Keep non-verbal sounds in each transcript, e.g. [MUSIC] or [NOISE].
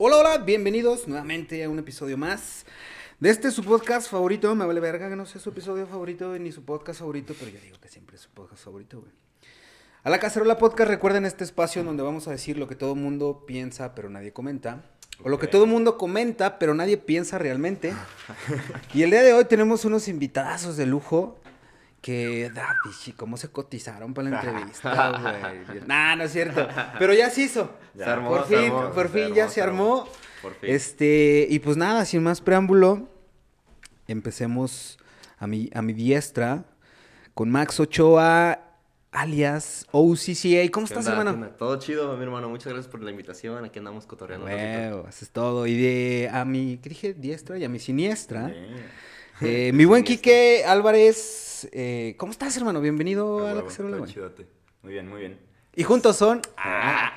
Hola, hola, bienvenidos nuevamente a un episodio más de este su podcast favorito. Me vale verga que no sea su episodio favorito ni su podcast favorito, pero yo digo que siempre es su podcast favorito, güey. A la Cacerola Podcast, recuerden este espacio donde vamos a decir lo que todo el mundo piensa, pero nadie comenta. O lo que todo el mundo comenta, pero nadie piensa realmente. y el día de hoy tenemos unos invitadazos de lujo que, da, pichi, cómo se cotizaron para la entrevista, [LAUGHS] güey. nah, no es cierto. Pero ya se hizo. Se armó, por fin, armó, por fin armó, ya se armó. Por fin. Este, y pues nada, sin más preámbulo, empecemos a mi, a mi diestra con Max Ochoa, alias OCCA. ¿Cómo ¿Qué estás, onda? ¿Qué hermano? Todo chido, mi hermano. Muchas gracias por la invitación. Aquí andamos cotorreando. Huevo, eso es todo. Y de a mi, ¿qué dije? Diestra y a mi siniestra. Eh, mi buen. Quique Álvarez, eh, ¿cómo estás, hermano? Bienvenido Ah, a la cacerola, güey. Muy bien, muy bien. Y juntos son. Ah,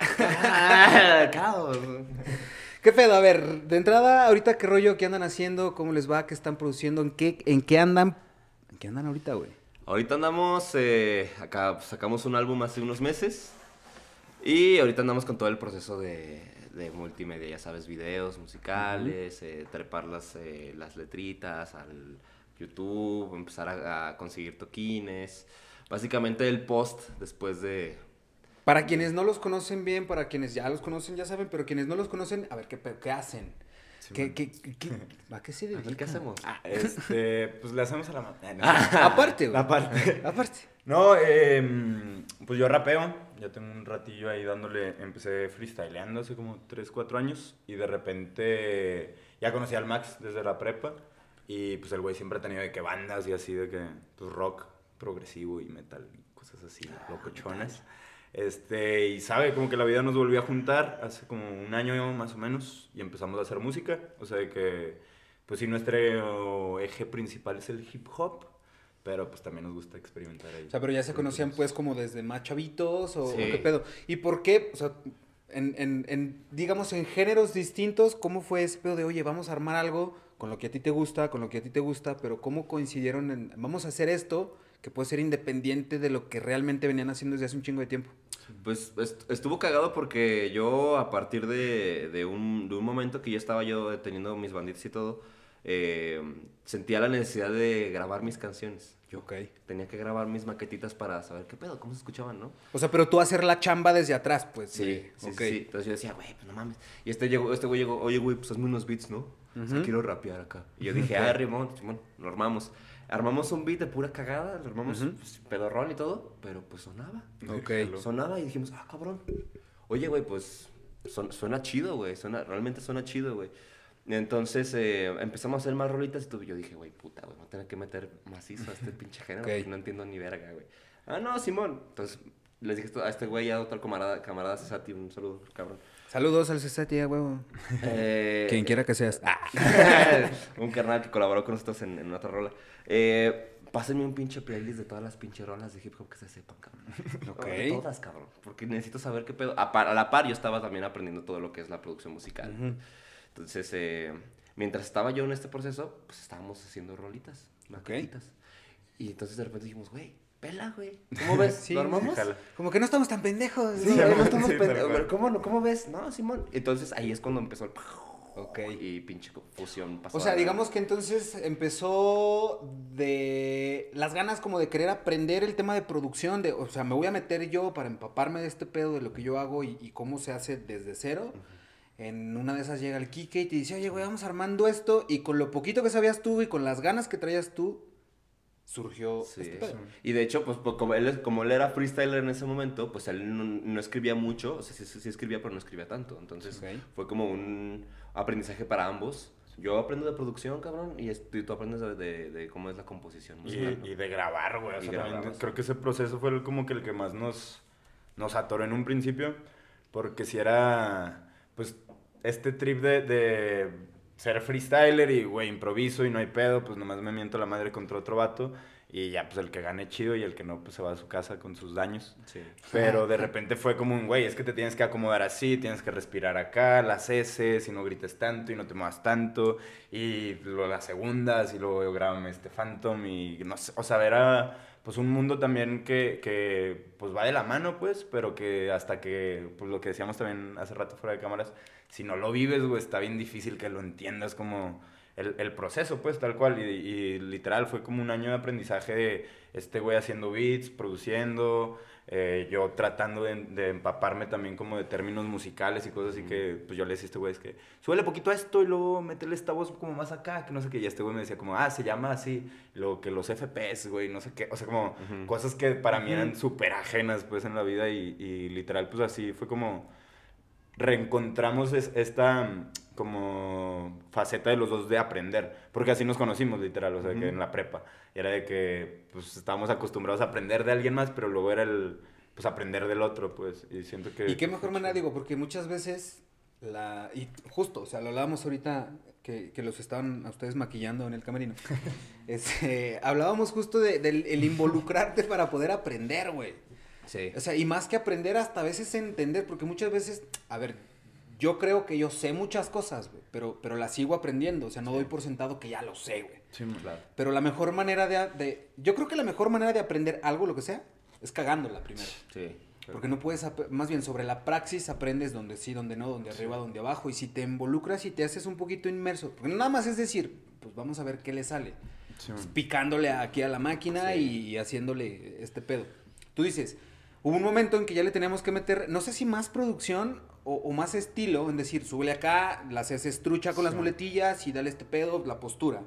[LAUGHS] caos. ¿Qué pedo? A ver, de entrada, ahorita qué rollo, qué andan haciendo, cómo les va, qué están produciendo, en qué, en qué andan, en qué andan ahorita, güey. Ahorita andamos, eh, acá pues, sacamos un álbum hace unos meses. Y ahorita andamos con todo el proceso de, de multimedia, ya sabes, videos musicales, eh, trepar las, eh, las letritas al YouTube, empezar a, a conseguir toquines. Básicamente el post después de... Para quienes no los conocen bien, para quienes ya los conocen ya saben, pero quienes no los conocen, a ver, ¿qué, qué hacen? ¿Qué, qué, qué- ¿A qué se dedican? ¿qué hacemos? [LAUGHS] Este, pues le hacemos a la... Ah, [LAUGHS] no. Aparte, güey. [LAUGHS] Aparte. Aparte. No, eh, pues yo rapeo. Ya tengo un ratillo ahí dándole. Empecé freestyleando hace como 3, 4 años. Y de repente ya conocí al Max desde la prepa. Y pues el güey siempre ha tenido de que bandas y así, de que pues rock progresivo y metal y cosas así, locochonas. Este, y sabe, como que la vida nos volvió a juntar hace como un año más o menos y empezamos a hacer música. O sea, de que, pues sí, nuestro eje principal es el hip hop, pero pues también nos gusta experimentar ahí. O sea, pero ya se conocían pues como desde más chavitos o, o Sí. qué pedo. ¿Y por qué? O sea, en, en, en, digamos, en géneros distintos, ¿cómo fue ese pedo de, oye, vamos a armar algo con lo que a ti te gusta, con lo que a ti te gusta, pero cómo coincidieron en, vamos a hacer esto que puede ser independiente de lo que realmente venían haciendo desde hace un chingo de tiempo? Pues est- estuvo cagado porque yo a partir de, de un, de un momento que ya estaba yo teniendo mis banditas y todo, eh, sentía la necesidad de grabar mis canciones. Yo Ok. tenía que grabar mis maquetitas para saber qué pedo, cómo se escuchaban, ¿no? O sea, pero tú hacer la chamba desde atrás, pues. Sí, sí, ok. sí, sí. Entonces yo decía, güey, pues no mames. Y este llegó, este güey llegó, oye, güey, pues hazme unos beats, ¿no? Ujú. quiero rapear acá. Y yo dije, ah, Rimón, Simón, lo armamos. Armamos un beat de pura cagada, lo armamos Ujú. pues, pedorrón y todo, pero pues sonaba. Ok. Sonaba y dijimos, ah, cabrón. Oye, güey, pues son- suena chido, güey. Suena, realmente suena chido, güey. Entonces eh, empezamos a hacer más rolitas y todo. yo dije, güey, puta, güey, voy a tener que meter macizo a este [LAUGHS] pinche género Ok. porque no entiendo ni verga, güey. Ah, no, Simón. Entonces les dije esto a este güey y a otro camarada, camarada Cesati, un saludo, cabrón. Saludos al Cesati, a huevo. [LAUGHS] Eh, Quien quiera que seas. Ah. [LAUGHS] un carnal que colaboró con nosotros en, en otra rola. Eh, pásenme un pinche playlist de todas las pinche rolas de hip hop que se sepan, cabrón. [LAUGHS] De todas, cabrón. Porque necesito saber qué pedo. A, par- a la par, yo estaba también aprendiendo todo lo que es la producción musical. Entonces, eh, mientras estaba yo en este proceso, pues estábamos haciendo rolitas, maquetitas. Y entonces de repente dijimos, güey, pela, güey. [LAUGHS] ¿Cómo ves? Sí, ¿Lo armamos? Como que no estamos tan pendejos. Sí, ¿no? güey, no estamos Sí, pende- tal cual. pero ¿Cómo, no? ¿Cómo ves? No, Simón. Entonces ahí es cuando empezó el... Ok. Y pinche fusión pasó. O sea, digamos que entonces empezó de las ganas como de querer aprender el tema de producción, de, o sea, me voy a meter yo para empaparme de este pedo de lo que yo hago y, y cómo se hace desde cero. En una de esas llega el Kike y te dice, oye, güey, vamos armando esto. Y con lo poquito que sabías tú y con las ganas que traías tú, surgió Sí. este pedo. Y de hecho, pues, pues, como, él, como él era freestyler en ese momento, pues él no, no escribía mucho, o sea, sí, sí- escribía, pero no escribía tanto. Entonces, fue como un aprendizaje para ambos. Yo aprendo de producción, cabrón, y, tú aprendes de, de- de cómo es la composición Y, musical. ¿no? y de grabar, güey. O sea, grabar, creo que ese proceso fue el- como que el que más nos, nos atoró en un principio. Porque si era, pues, este trip de, de ser freestyler y, güey, improviso y no hay pedo, pues nomás me miento la madre contra otro vato. Y ya, pues, el que gane chido y el que no, pues, se va a su casa con sus daños. Sí. Pero [LAUGHS] de repente fue como un, güey, es que te tienes que acomodar así, tienes que respirar acá, las S, y no grites tanto y no te muevas tanto, y luego las segundas, y luego grábame este Phantom, y no sé, o sea, era pues un mundo también que, que pues va de la mano, pues, pero que hasta que, pues lo que decíamos también hace rato fuera de cámaras, si no lo vives, güey, está bien difícil que lo entiendas como el, el proceso, pues, tal cual. Y, y literal fue como un año de aprendizaje de este güey haciendo beats, produciendo, eh, yo tratando de, de, empaparme también como de términos musicales y cosas así que, pues yo le decía a este güey, es que suele poquito a esto y luego métele esta voz como más acá, que no sé qué. Y este güey me decía como, ah, se llama así, lo que los FPS, güey, no sé qué. O sea, como cosas que para mí eran súper ajenas, pues, en la vida y, y, literal, pues así fue como reencontramos es, esta como faceta de los dos de aprender, porque así nos conocimos literal, o sea, uh -huh. que en la prepa. Era de que, pues, estábamos acostumbrados a aprender de alguien más, pero luego era el, pues, aprender del otro, pues, y siento que... Y qué mejor manera, digo, porque muchas veces, la, y justo, o sea, lo hablábamos ahorita, que, que los estaban a ustedes maquillando en el camerino, [LAUGHS] este, hablábamos justo del de, de, involucrarte para poder aprender, güey. Sí. O sea, y más que aprender, hasta a veces entender, porque muchas veces, a ver, yo creo que yo sé muchas cosas, güey, pero, pero las sigo aprendiendo. O sea, no sí. doy por sentado que ya lo sé, güey. Sí, claro. Pero la mejor manera de, de, Yo creo que la mejor manera de aprender algo, lo que sea, es cagándola primero. Sí. Claro. Porque no puedes, más bien sobre la praxis aprendes donde sí, donde no, donde arriba, donde abajo. Y si te involucras y te haces un poquito inmerso, porque nada más es decir, pues vamos a ver qué le sale. Sí. Pues picándole aquí a la máquina y haciéndole este pedo. Tú dices, hubo un momento en que ya le teníamos que meter, no sé si más producción o, o, más estilo, en decir, súbele acá, la haces estrucha con sí. las muletillas y dale este pedo, la postura.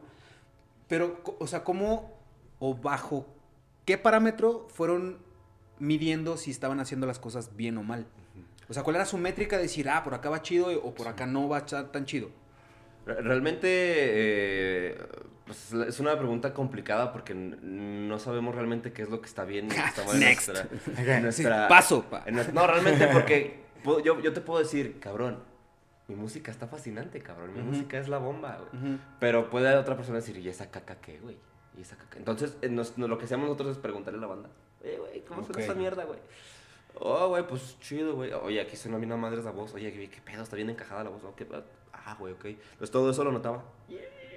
Pero, o sea, ¿cómo o bajo qué parámetro fueron midiendo si estaban haciendo las cosas bien o mal? O sea, ¿cuál era su métrica de decir, ah, por acá va chido o por acá no va tan chido? Realmente eh, pues es una pregunta complicada porque no sabemos realmente qué es lo que está bien y qué está [LAUGHS] mal en nuestra, en nuestra, Paso. Pa. En nuestra, no, realmente [LAUGHS] porque yo, yo te puedo decir, cabrón, mi música está fascinante, cabrón. Mi uh -huh. música es la bomba, güey. Uh -huh. Pero puede otra persona decir, ¿y esa caca qué, güey? ¿Y esa caca? Entonces, nos, lo que hacemos nosotros es preguntarle a la banda, eh, güey, ¿cómo okay. suena esa mierda, güey? Oh, güey, pues chido, güey. Oye, aquí suena bien a madre la voz. Oye, qué pedo, está bien encajada la voz. Okay, ah, güey, ok. Pues todo eso lo notaba.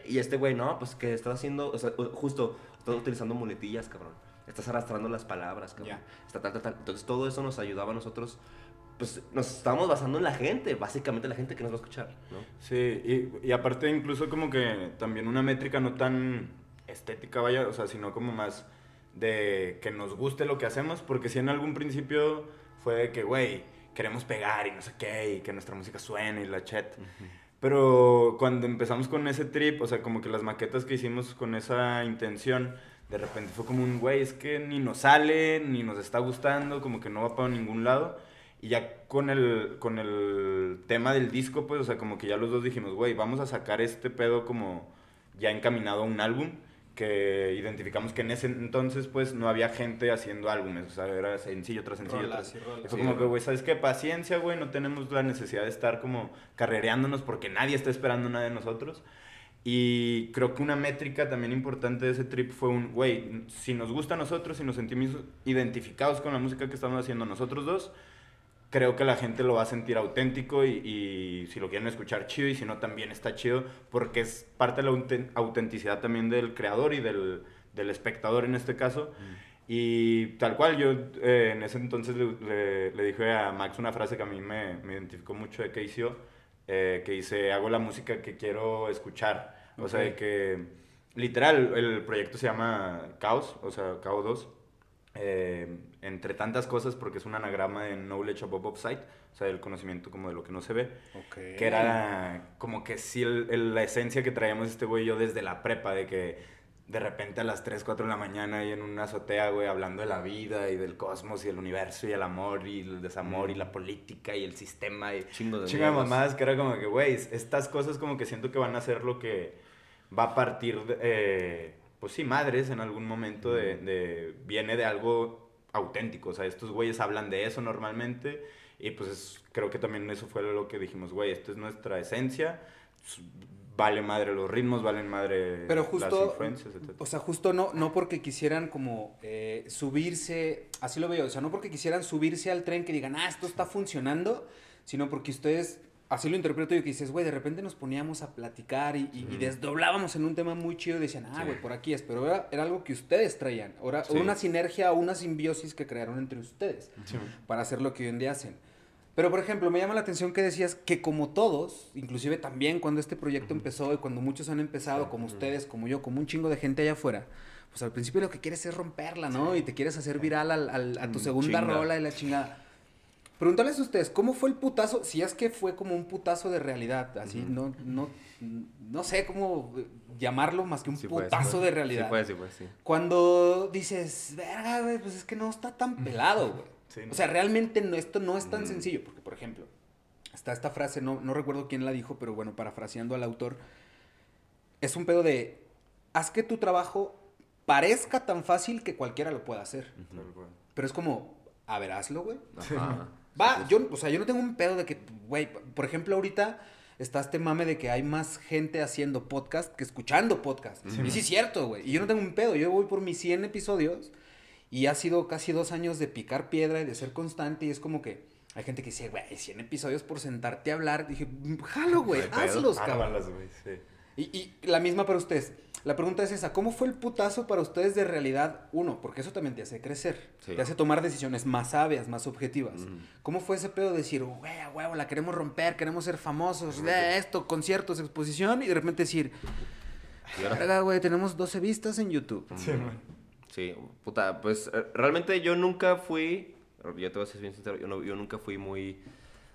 Y este güey, no, pues que estás haciendo, o sea, justo, estás utilizando muletillas, cabrón. Estás arrastrando las palabras, cabrón. Yeah. Está tal, tal, tal. Entonces todo eso nos ayudaba a nosotros pues nos estábamos basando en la gente, básicamente la gente que nos va a escuchar, ¿no? Sí, y, y, aparte incluso como que también una métrica no tan estética, vaya, o sea, sino como más de que nos guste lo que hacemos, porque si en algún principio fue de que, güey, queremos pegar y no sé qué, y que nuestra música suene y la chat. Uh -huh. Pero cuando empezamos con ese trip, o sea, como que las maquetas que hicimos con esa intención, de repente fue como un, güey, es que ni nos sale, ni nos está gustando, como que no va para ningún lado. Y ya con el, con el tema del disco, pues, o sea, como que ya los dos dijimos, güey, vamos a sacar este pedo como ya encaminado a un álbum, que identificamos que en ese entonces, pues, no había gente haciendo álbumes, o sea, era sencillo tras sencillo. Rolas, tras... Rolas, fue como sí, que, güey, ¿sabes qué? Paciencia, güey, no tenemos la necesidad de estar como carrereándonos porque nadie está esperando nada de nosotros. Y creo que una métrica también importante de ese trip fue un, güey, si nos gusta a nosotros, si nos sentimos identificados con la música que estamos haciendo nosotros dos, creo que la gente lo va a sentir auténtico y, y, si lo quieren escuchar chido y si no también está chido porque es parte de la autenticidad también del creador y del, del espectador en este caso. Mm. Y tal cual, yo eh, en ese entonces le, le, le, dije a Max una frase que a mí me, me identificó mucho de que hizo, eh, que dice, hago la música que quiero escuchar. Okay. O sea, de que literal, el proyecto se llama Caos, o sea, Caos 2. Eh, entre tantas cosas, porque es un anagrama de Knowledge Above Offsite, o sea, el conocimiento como de lo que no se ve. Okay. Que era como que sí el, el, la esencia que traíamos este güey y yo desde la prepa, de que de repente a las 3, 4 de la mañana y en una azotea, güey, hablando de la vida y del cosmos y el universo y el amor y el desamor mm. y la política y el sistema y chingo de, de mamás, que era como que, güey, estas cosas como que siento que van a ser lo que va a partir de... Eh, pues sí, madres en algún momento de, de, viene de algo auténtico, o sea, estos güeyes hablan de eso normalmente y pues es, creo que también eso fue lo que dijimos, güey, esto es nuestra esencia, vale madre los ritmos, valen madre Pero justo, las influencias, etc. O sea, justo no, no porque quisieran como eh, subirse, así lo veo, o sea, no porque quisieran subirse al tren que digan, ah, esto está funcionando, sino porque ustedes así lo interpreto yo que dices, güey, de repente nos poníamos a platicar y, y, y, desdoblábamos en un tema muy chido y decían, ah, güey, sí. por aquí es, pero era, era, algo que ustedes traían, sí. una sinergia, una simbiosis que crearon entre ustedes para hacer lo que hoy en día hacen. Pero, por ejemplo, me llama la atención que decías que como todos, inclusive también cuando este proyecto empezó y cuando muchos han empezado, como ustedes, como yo, como un chingo de gente allá afuera, pues al principio lo que quieres es romperla, ¿no? Y te quieres hacer viral al- al- a tu Mm, segunda chinga. rola y la chingada. Preguntarles a ustedes, ¿cómo fue el putazo? Si es que fue como un putazo de realidad, así, no, no, no sé cómo eh, llamarlo más que un Sí putazo fue. de realidad. Sí fue, sí fue, sí. Cuando dices, verga, güey, pues es que no está tan pelado, güey. Sí, O sea, realmente no, esto no es tan sencillo, porque, por ejemplo, está esta frase, no, no recuerdo quién la dijo, pero bueno, parafraseando al autor, es un pedo de, haz que tu trabajo parezca tan fácil que cualquiera lo pueda hacer. Pero es como, a ver, hazlo, güey. Ajá. Va, yo, o sea, yo no tengo un pedo de que, güey, por ejemplo, ahorita está este mame de que hay más gente haciendo podcast que escuchando podcast. y sí es cierto, güey. Y yo no tengo un pedo. Yo voy por mis 100 episodios y ha sido casi dos años de picar piedra y de ser constante. Y es como que hay gente que dice, güey, 100 episodios por sentarte a hablar. Dije, jalo, güey, hazlos, cabrón. Güey, sí. Y, y la misma para ustedes. La pregunta es esa, ¿cómo fue el putazo para ustedes de realidad? Uno, porque eso también te hace crecer, Sí. te hace tomar decisiones más sabias, más objetivas. ¿Cómo fue ese pedo de decir, güey, a huevo, la queremos romper, queremos ser famosos, de esto, conciertos, exposición, y de repente decir, verga, güey, tenemos 12 vistas en YouTube? Sí, man. Sí, puta, pues eh, realmente yo nunca fui, yo te voy a ser bien sincero, yo, no- yo nunca fui muy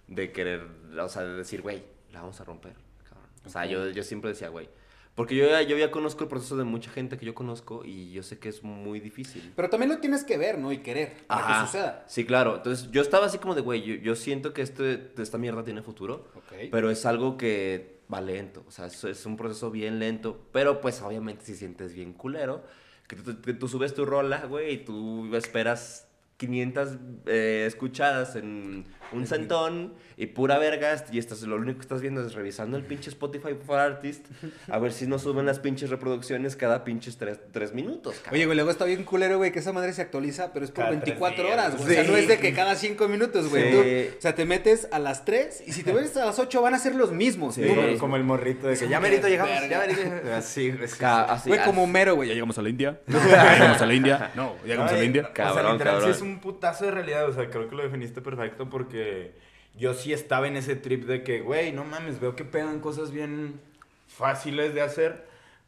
de querer, o sea, de decir, güey, la vamos a romper, cabrón. O sea, yo, yo siempre decía, güey, porque yo ya, yo ya conozco el proceso de mucha gente que yo conozco y yo sé que es muy difícil. Pero también lo tienes que ver, ¿no? Y querer, para Ajá. que suceda. Sí, claro. Entonces yo estaba así como de, güey, yo, yo siento que este, esta mierda tiene futuro, Ok. pero es algo que va lento. O sea, es, es un proceso bien lento, pero pues obviamente si sientes bien culero, que tú, que tú subes tu rola, güey, y tú esperas 500 eh, escuchadas en un centón y pura vergas y estás, lo único que estás viendo es revisando el pinche Spotify for Artist a ver si no suben las pinches reproducciones cada pinches 3, minutos, cabrón. Oye, güey, luego está bien culero, güey, que esa madre se actualiza, pero es por Cada tres 24 días. horas, güey. O sea, no es de que cada 5 minutos, güey. Sí. Tú- O sea, te metes a las 3 y si te metes a las 8 van a ser los mismos Sí. números. Como el morrito de que ya merito llegamos, verga. ya merito. [LAUGHS] Así, güey. así- Güey, como Homero, güey. Ya llegamos a la India. [LAUGHS] Ya llegamos a la India. [LAUGHS] No, ya llegamos a la Ay, India. o sea, Cabrón, literal, cabrón. sí es un putazo de realidad. O sea, creo que lo definiste perfecto porque yo sí estaba en ese trip de que, güey, no mames, veo que pegan cosas bien fáciles de hacer,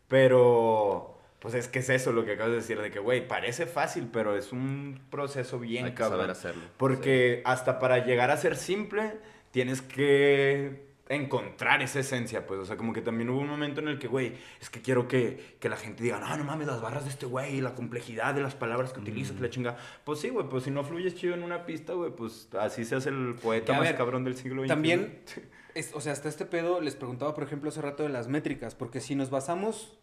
pero pues es que es eso lo que acabas de decir, de que, güey, parece fácil, pero es un proceso bien Hay que cabrón. saber hacerlo. Porque hasta para llegar a ser simple, tienes que encontrar esa esencia, pues, o sea, como que también hubo un momento en el que, güey, es que quiero que, que la gente diga, no, no mames, las barras de este güey, la complejidad de las palabras que utiliza, que la chinga. Pues sí, güey, pues si no fluyes chido en una pista, güey, pues así se hace el poeta más ver, cabrón del siglo XXI. También, [LAUGHS] es- o sea, hasta este pedo les preguntaba, por ejemplo, hace rato de las métricas, porque si nos basamos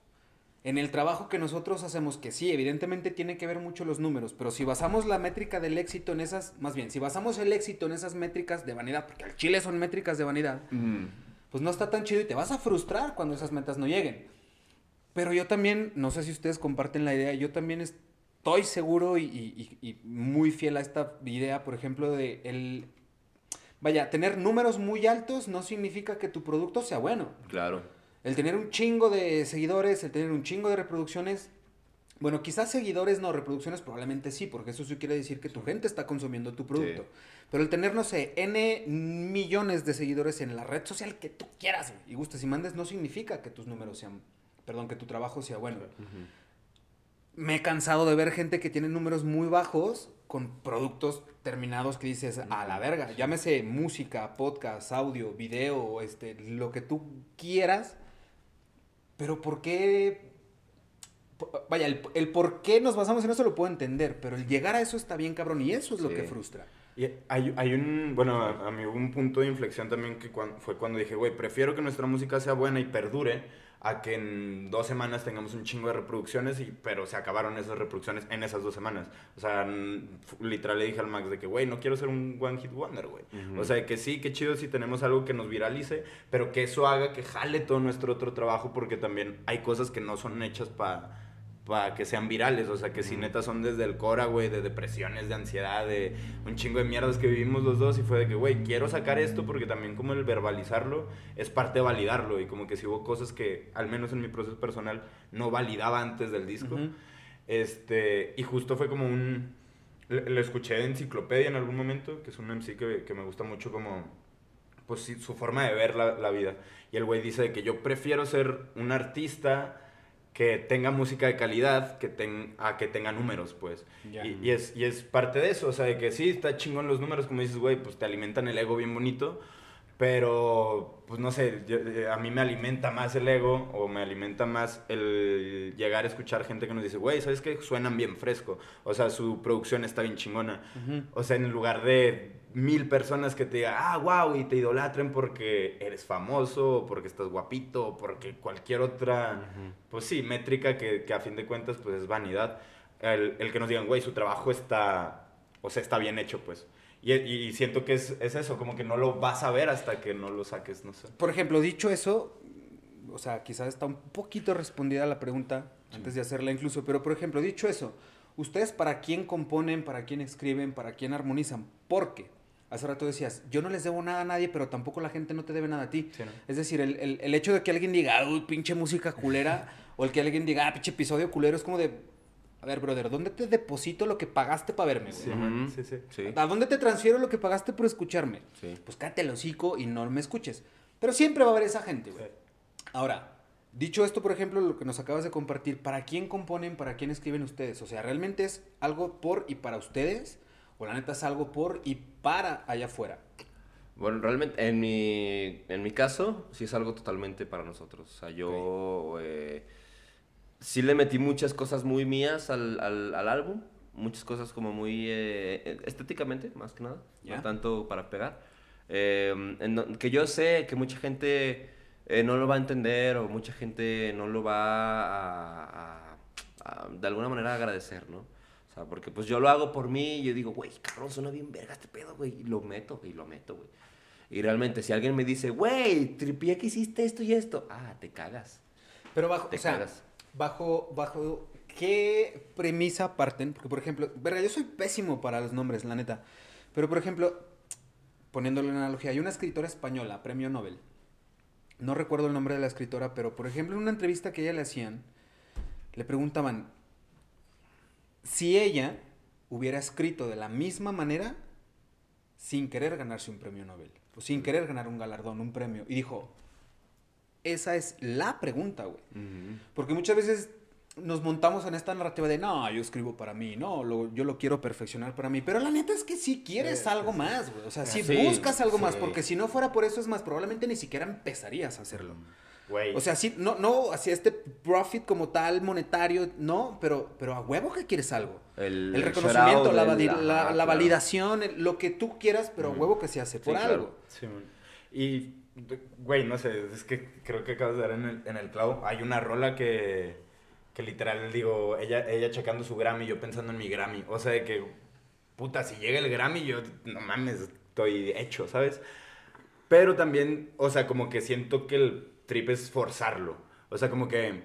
en el trabajo que nosotros hacemos, que sí, evidentemente tiene que ver mucho los números, pero si basamos la métrica del éxito en esas, más bien, si basamos el éxito en esas métricas de vanidad, porque al chile son métricas de vanidad, Mm. pues no está tan chido y te vas a frustrar cuando esas metas no lleguen. Pero yo también, no sé si ustedes comparten la idea, yo también estoy seguro y, y- y- y muy fiel a esta idea, por ejemplo, de el... Vaya, tener números muy altos no significa que tu producto sea bueno. Claro. El tener un chingo de seguidores, el tener un chingo de reproducciones, bueno, quizás seguidores no, reproducciones probablemente sí, porque eso sí quiere decir que tu gente está consumiendo tu producto. Sí. Pero el tener, no sé, N millones de seguidores en la red social que tú quieras y gustes y mandes no significa que tus números sean, perdón, que tu trabajo sea bueno. Me he cansado de ver gente que tiene números muy bajos con productos terminados que dices, a la verga, llámese música, podcast, audio, video, este, lo que tú quieras, pero ¿por qué? Vaya, el, el por qué nos basamos en eso lo puedo entender, pero el llegar a eso está bien cabrón y eso es lo que frustra. Y hay, hay un, bueno, a, a mí hubo un punto de inflexión también que cuan- fue cuando dije, güey, prefiero que nuestra música sea buena y perdure a que en dos semanas tengamos un chingo de reproducciones, y, pero se acabaron esas reproducciones en esas dos semanas. O sea, literal le dije al Max de que, güey, no quiero ser un one hit wonder, güey. O sea, que sí, que chido si tenemos algo que nos viralice, pero que eso haga que jale todo nuestro otro trabajo, porque también hay cosas que no son hechas para para que sean virales, o sea, que si neta son desde el cora, güey, de depresiones, de ansiedad, de un chingo de mierdas que vivimos los dos y fue de que, güey, quiero sacar esto porque también como el verbalizarlo es parte de validarlo y como que si hubo cosas que, al menos en mi proceso personal, no validaba antes del disco. Este, y justo fue como un, lo escuché de Enciclopedia en algún momento, que es un MC que, que me gusta mucho como, pues su forma de ver la, la vida. Y el güey dice que yo prefiero ser un artista que tenga música de calidad que ten- a que tenga números, pues. Y, y es, y es parte de eso, o sea, de que sí, está chingón los números, como dices, güey, pues te alimentan el ego bien bonito, pero, pues no sé, yo- eh, a mí me alimenta más el ego o me alimenta más el llegar a escuchar gente que nos dice, güey, ¿sabes qué? Suenan bien fresco, o sea, su producción está bien chingona. O sea, en lugar de mil personas que te digan, ah, wow, y te idolatren porque eres famoso, o porque estás guapito, o porque cualquier otra, pues sí, métrica que, que a fin de cuentas, pues es vanidad. El, el que nos digan, güey, su trabajo está, o sea, está bien hecho, pues. Y, y siento que es, es eso, como que no lo vas a ver hasta que no lo saques, no sé. Por ejemplo, dicho eso, o sea, quizás está un poquito respondida la pregunta antes de hacerla incluso, pero por ejemplo, dicho eso, ¿ustedes para quién componen, para quién escriben, para quién armonizan? Porque hace rato decías, yo no les debo nada a nadie, pero tampoco la gente no te debe nada a ti. Sí, ¿no? Es decir, el, el- el hecho de que alguien diga, uy, pinche música culera, [LAUGHS] o el que alguien diga, ah, pinche episodio culero, es como de, a ver, brother, ¿dónde te deposito lo que pagaste para verme? güey? Sí, sí. Sí, ¿A dónde te transfiero lo que pagaste por escucharme? sí. Pues cállate el hocico y no me escuches. Pero siempre va a haber esa gente, güey. Ahora, dicho esto, por ejemplo, lo que nos acabas de compartir, ¿para quién componen, para quién escriben ustedes? O sea, ¿realmente es algo por y para ustedes? ¿O la neta es algo por y para allá afuera? Bueno, realmente, en mi, en mi caso, sí es algo totalmente para nosotros. O sea, yo eh, sí le metí muchas cosas muy mías al, al, al álbum. Muchas cosas como muy eh, estéticamente, más que nada. No tanto para pegar. Eh, en que yo sé que mucha gente eh, no lo va a entender o mucha gente no lo va a, a- a, de alguna manera agradecer, ¿no? O sea, porque pues yo lo hago por mí y yo digo, güey, cabrón, suena bien verga este pedo, güey. Y lo meto, güey, y lo meto, güey. Y realmente, si alguien me dice, güey, tripié que hiciste esto y esto, ah, te cagas. Pero bajo, Te o sea, cagas. Bajo, bajo qué premisa parten, porque por ejemplo, verga, yo soy pésimo para los nombres, la neta. Pero por ejemplo, poniéndole una analogía, hay una escritora española, premio Nobel. No recuerdo el nombre de la escritora, pero por ejemplo, en una entrevista que ella le hacían, le preguntaban si ella hubiera escrito de la misma manera sin querer ganarse un premio Nobel, o sin querer ganar un galardón, un premio. Y dijo, esa es la pregunta, güey. Porque muchas veces nos montamos en esta narrativa de, no, yo escribo para mí, no, lo- yo lo quiero perfeccionar para mí. Pero la neta es que si quieres Sí, algo sí, más, güey. O sea, si Sí, buscas algo más, porque si no fuera por eso, es más, probablemente ni siquiera empezarías a hacerlo. Güey. O sea, sí, no, no, hacia este profit como tal, monetario, no, pero, pero a huevo que quieres algo. El, reconocimiento, la, validación, el- lo que tú quieras, pero a huevo que se hace por claro. algo. Sí, man. Y, güey, no sé, es que creo que acabas de dar en el, en el clavo. Hay una rola que, que literal, digo, ella, ella checando su Grammy, yo pensando en mi Grammy. O sea, de que, puta, si llega el Grammy, yo, no mames, estoy hecho, ¿sabes? Pero también, o sea, como que siento que el trip es forzarlo. O sea, como que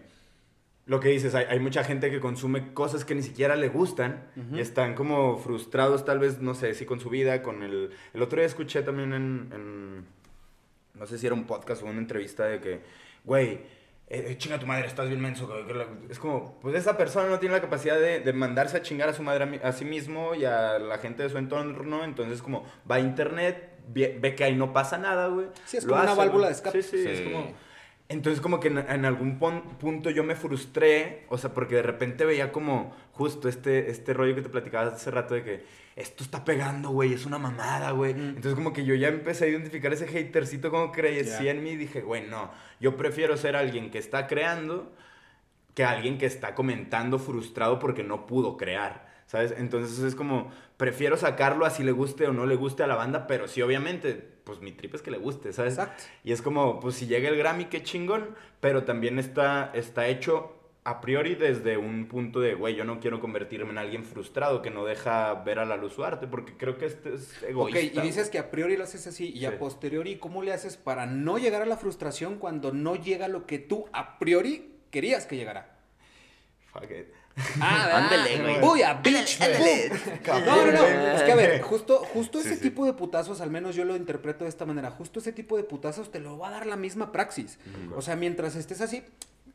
lo que dices, hay, hay mucha gente que consume cosas que ni siquiera le gustan y están como frustrados tal vez, no sé, si con su vida, con el... El otro día escuché también en, en- no sé si era un podcast o una entrevista de que, güey, eh, eh, chinga tu madre, estás bien menso. que- que la-". Es como, pues esa persona no tiene la capacidad de, de mandarse a chingar a su madre a, mi- a sí mismo y a la gente de su entorno, entonces como va a internet, ve, ve que ahí no pasa nada, güey. Sí, es como una válvula güey. de escape. Sí, sí, es como... Entonces como que en, en algún pon- punto yo me frustré, o sea, porque de repente veía como justo este, este rollo que te platicabas hace rato de que esto está pegando, güey, es una mamada, güey. Entonces como que yo ya empecé a identificar ese hatercito como crecí Ya. en mí y dije, güey, no, yo prefiero ser alguien que está creando que alguien que está comentando frustrado porque no pudo crear, ¿sabes? Entonces es como, prefiero sacarlo así le guste o no le guste a la banda, pero sí, obviamente, pues mi trip es que le guste, ¿sabes? Exacto. Y es como, pues si llega el Grammy, qué chingón, pero también está, está hecho a priori desde un punto de, güey, yo no quiero convertirme en alguien frustrado que no deja ver a la luz su arte, porque creo que este es egoísta. Ok, y dices que a priori lo haces así y Sí. a posteriori, ¿cómo le haces para no llegar a la frustración cuando no llega lo que tú a priori querías que llegara? Fuck it. Ah, [LAUGHS] Ándale, güey. Voy a bitch. boom. No, no, no. Es que a ver, [LAUGHS] justo, justo ese tipo de putazos, al menos yo lo interpreto de esta manera. Justo ese tipo de putazos te lo va a dar la misma praxis. O sea, mientras estés así,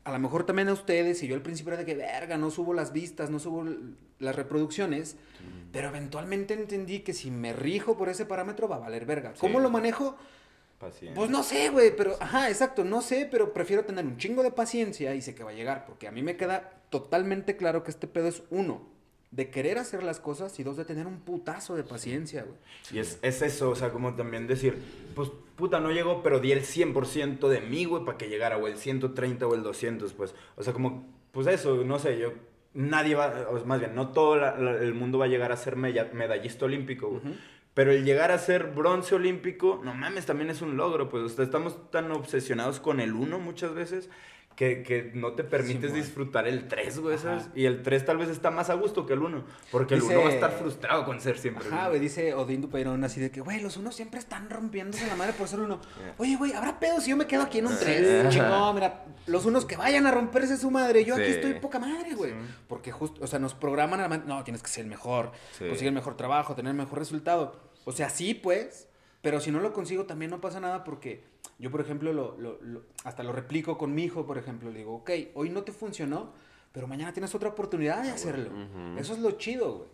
a lo mejor también a ustedes, y yo al principio era de que, verga, no subo las vistas, no subo las reproducciones, pero eventualmente entendí que si me rijo por ese parámetro va a valer verga. ¿Cómo Sí. lo manejo? Paciencia. Pues no sé, güey, pero, ajá, exacto, no sé, pero prefiero tener un chingo de paciencia y sé que va a llegar, porque a mí me queda totalmente claro que este pedo es uno, de querer hacer las cosas y dos, de tener un putazo de paciencia, güey. Y es, es eso, o sea, como también decir, pues puta, no llegó, pero di el 100% de mí, güey, para que llegara, o el 130 o el 200, pues. O sea, como, pues eso, no sé, yo, nadie va, o más bien, no todo la- la- el mundo va a llegar a ser medallista olímpico, güey. Pero el llegar a ser bronce olímpico, no mames, también es un logro, pues. Estamos tan obsesionados con el uno muchas veces que, que no te permites disfrutar el 3, güey. ¿sabes? Y el 3 tal vez está más a gusto que el 1, porque el Dice- 1 va a estar frustrado con ser siempre. Ajá, güey, dice Odín Dupeirón así de que, güey, los unos siempre están rompiéndose la madre por ser uno. [LAUGHS] Oye, güey, ¿habrá pedo si yo me quedo aquí en un 3? Chingón, mira, los unos que vayan a romperse su madre, yo aquí estoy poca madre, güey. Sí. Porque justo, o sea, nos programan a la man- no, tienes que ser el mejor, Sí. conseguir el mejor trabajo, tener el mejor resultado. O sea, sí, pues, pero si no lo consigo también no pasa nada porque yo, por ejemplo, lo, lo- lo- hasta lo replico con mi hijo, por ejemplo, le digo, ok, hoy no te funcionó, pero mañana tienes otra oportunidad de hacerlo. Ujú. Eso es lo chido, güey.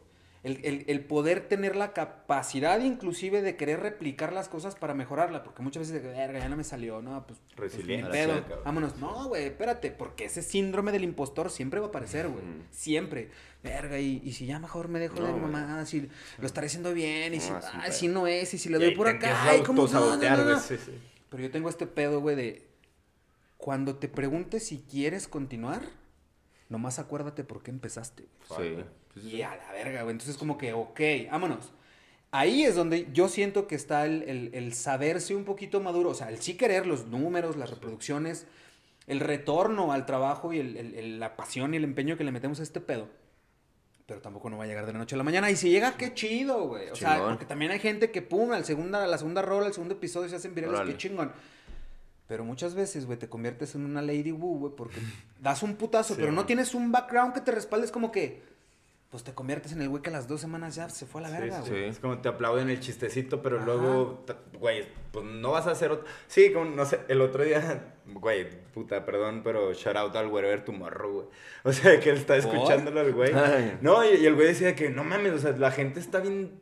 El, el- el poder tener la capacidad inclusive de querer replicar las cosas para mejorarla, porque muchas veces, verga, ya no me salió, no, pues, pues, ni Resiliencia, pedo, vámonos. No, güey, espérate, porque ese síndrome del impostor siempre va a aparecer, güey, siempre. Verga, y, y si ya mejor me dejo de güey. mamá, si lo estaré haciendo bien, y si, No, es si no y si le doy por acá, ay, a como, no, no. sí, sí. Pero yo tengo este pedo, güey, de cuando te preguntes si quieres continuar, nomás acuérdate por qué empezaste, güey. Sí. Y a la verga, güey. Entonces, como que, ok, vámonos. Ahí es donde yo siento que está el, el- el saberse un poquito maduro. O sea, el sí querer los números, las reproducciones, el retorno al trabajo y el- el- el- la pasión y el empeño que le metemos a este pedo. Pero tampoco no va a llegar de la noche a la mañana. Y si llega, qué chido, güey. O sea, porque también hay gente que, pum, al segunda, a la segunda rola, al segundo episodio se hacen virales, qué chingón. Pero muchas veces, güey, te conviertes en una lady woo, güey, porque das un putazo, Sí, pero no tienes un background que te respaldes como que, pues te conviertes en el güey que a las dos semanas ya se fue a la Sí, verga, sí, güey. Sí. Es como te aplauden el chistecito, pero Ajá. luego, güey, pues no vas a hacer otro. Sí, como, no sé, el otro día, [LAUGHS] güey, puta, perdón, pero shout out al Wherever Tomorrow, güey. O sea, que él está ¿Por? escuchándolo al güey. Ay. No, y, y el güey decía que no mames, o sea, la gente está bien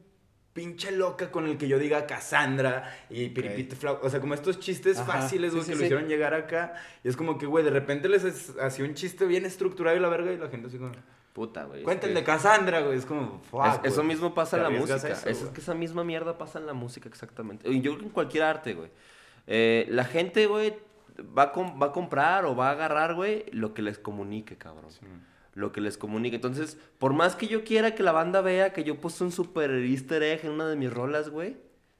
pinche loca con el que yo diga Cassandra y Piripite Flau. O sea, como estos chistes Ajá, fáciles, güey, sí, que sí. lo hicieron llegar acá. Y es como que, güey, de repente les es- hacía un chiste bien estructurado y la verga, y la gente así como. Puta, güey. Cuéntenle que- de Cassandra, güey. Es como, fuck. Es- eso mismo pasa en la música. eso, es, que esa misma mierda pasa en la música, exactamente. Yo creo que en cualquier arte, güey. Eh, la gente, güey, va, a va a comprar o va a agarrar, güey, lo que les comunique, cabrón. Lo que les comunique. Entonces, por más que yo quiera que la banda vea que yo puse un super easter egg en una de mis rolas, güey.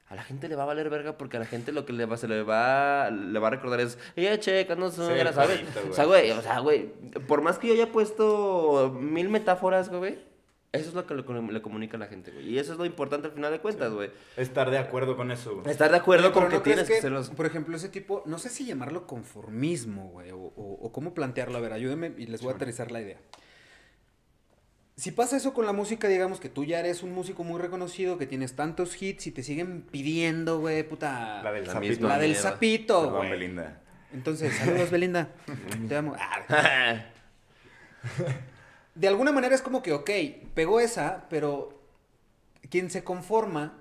A la gente le va a valer verga porque a la gente lo que le va, se le va, le va a recordar es, ella checa, no sé, Sí, ya la sabes. O sea, güey, o sea, güey, por más que yo haya puesto mil metáforas, güey, eso es lo que le, le comunica a la gente, güey. Y eso es lo importante al final de cuentas, güey. Estar de acuerdo con eso, güey. Estar de acuerdo Oye, con que ¿no crees tienes que, hacerlos. Por ejemplo, ese tipo, no sé si llamarlo conformismo, güey, o, o- o cómo plantearlo. A ver, ayúdenme y les voy a aterrizar la idea. Si pasa eso con la música, digamos que tú ya eres un músico muy reconocido, que tienes tantos hits y te siguen pidiendo, güey, puta. La del La sapito. la del sapito, Perdón, güey. Belinda. Entonces, saludos, Belinda. [LAUGHS] Te amo. Ah. [LAUGHS] De alguna manera es como que, ok, pegó esa, pero quien se conforma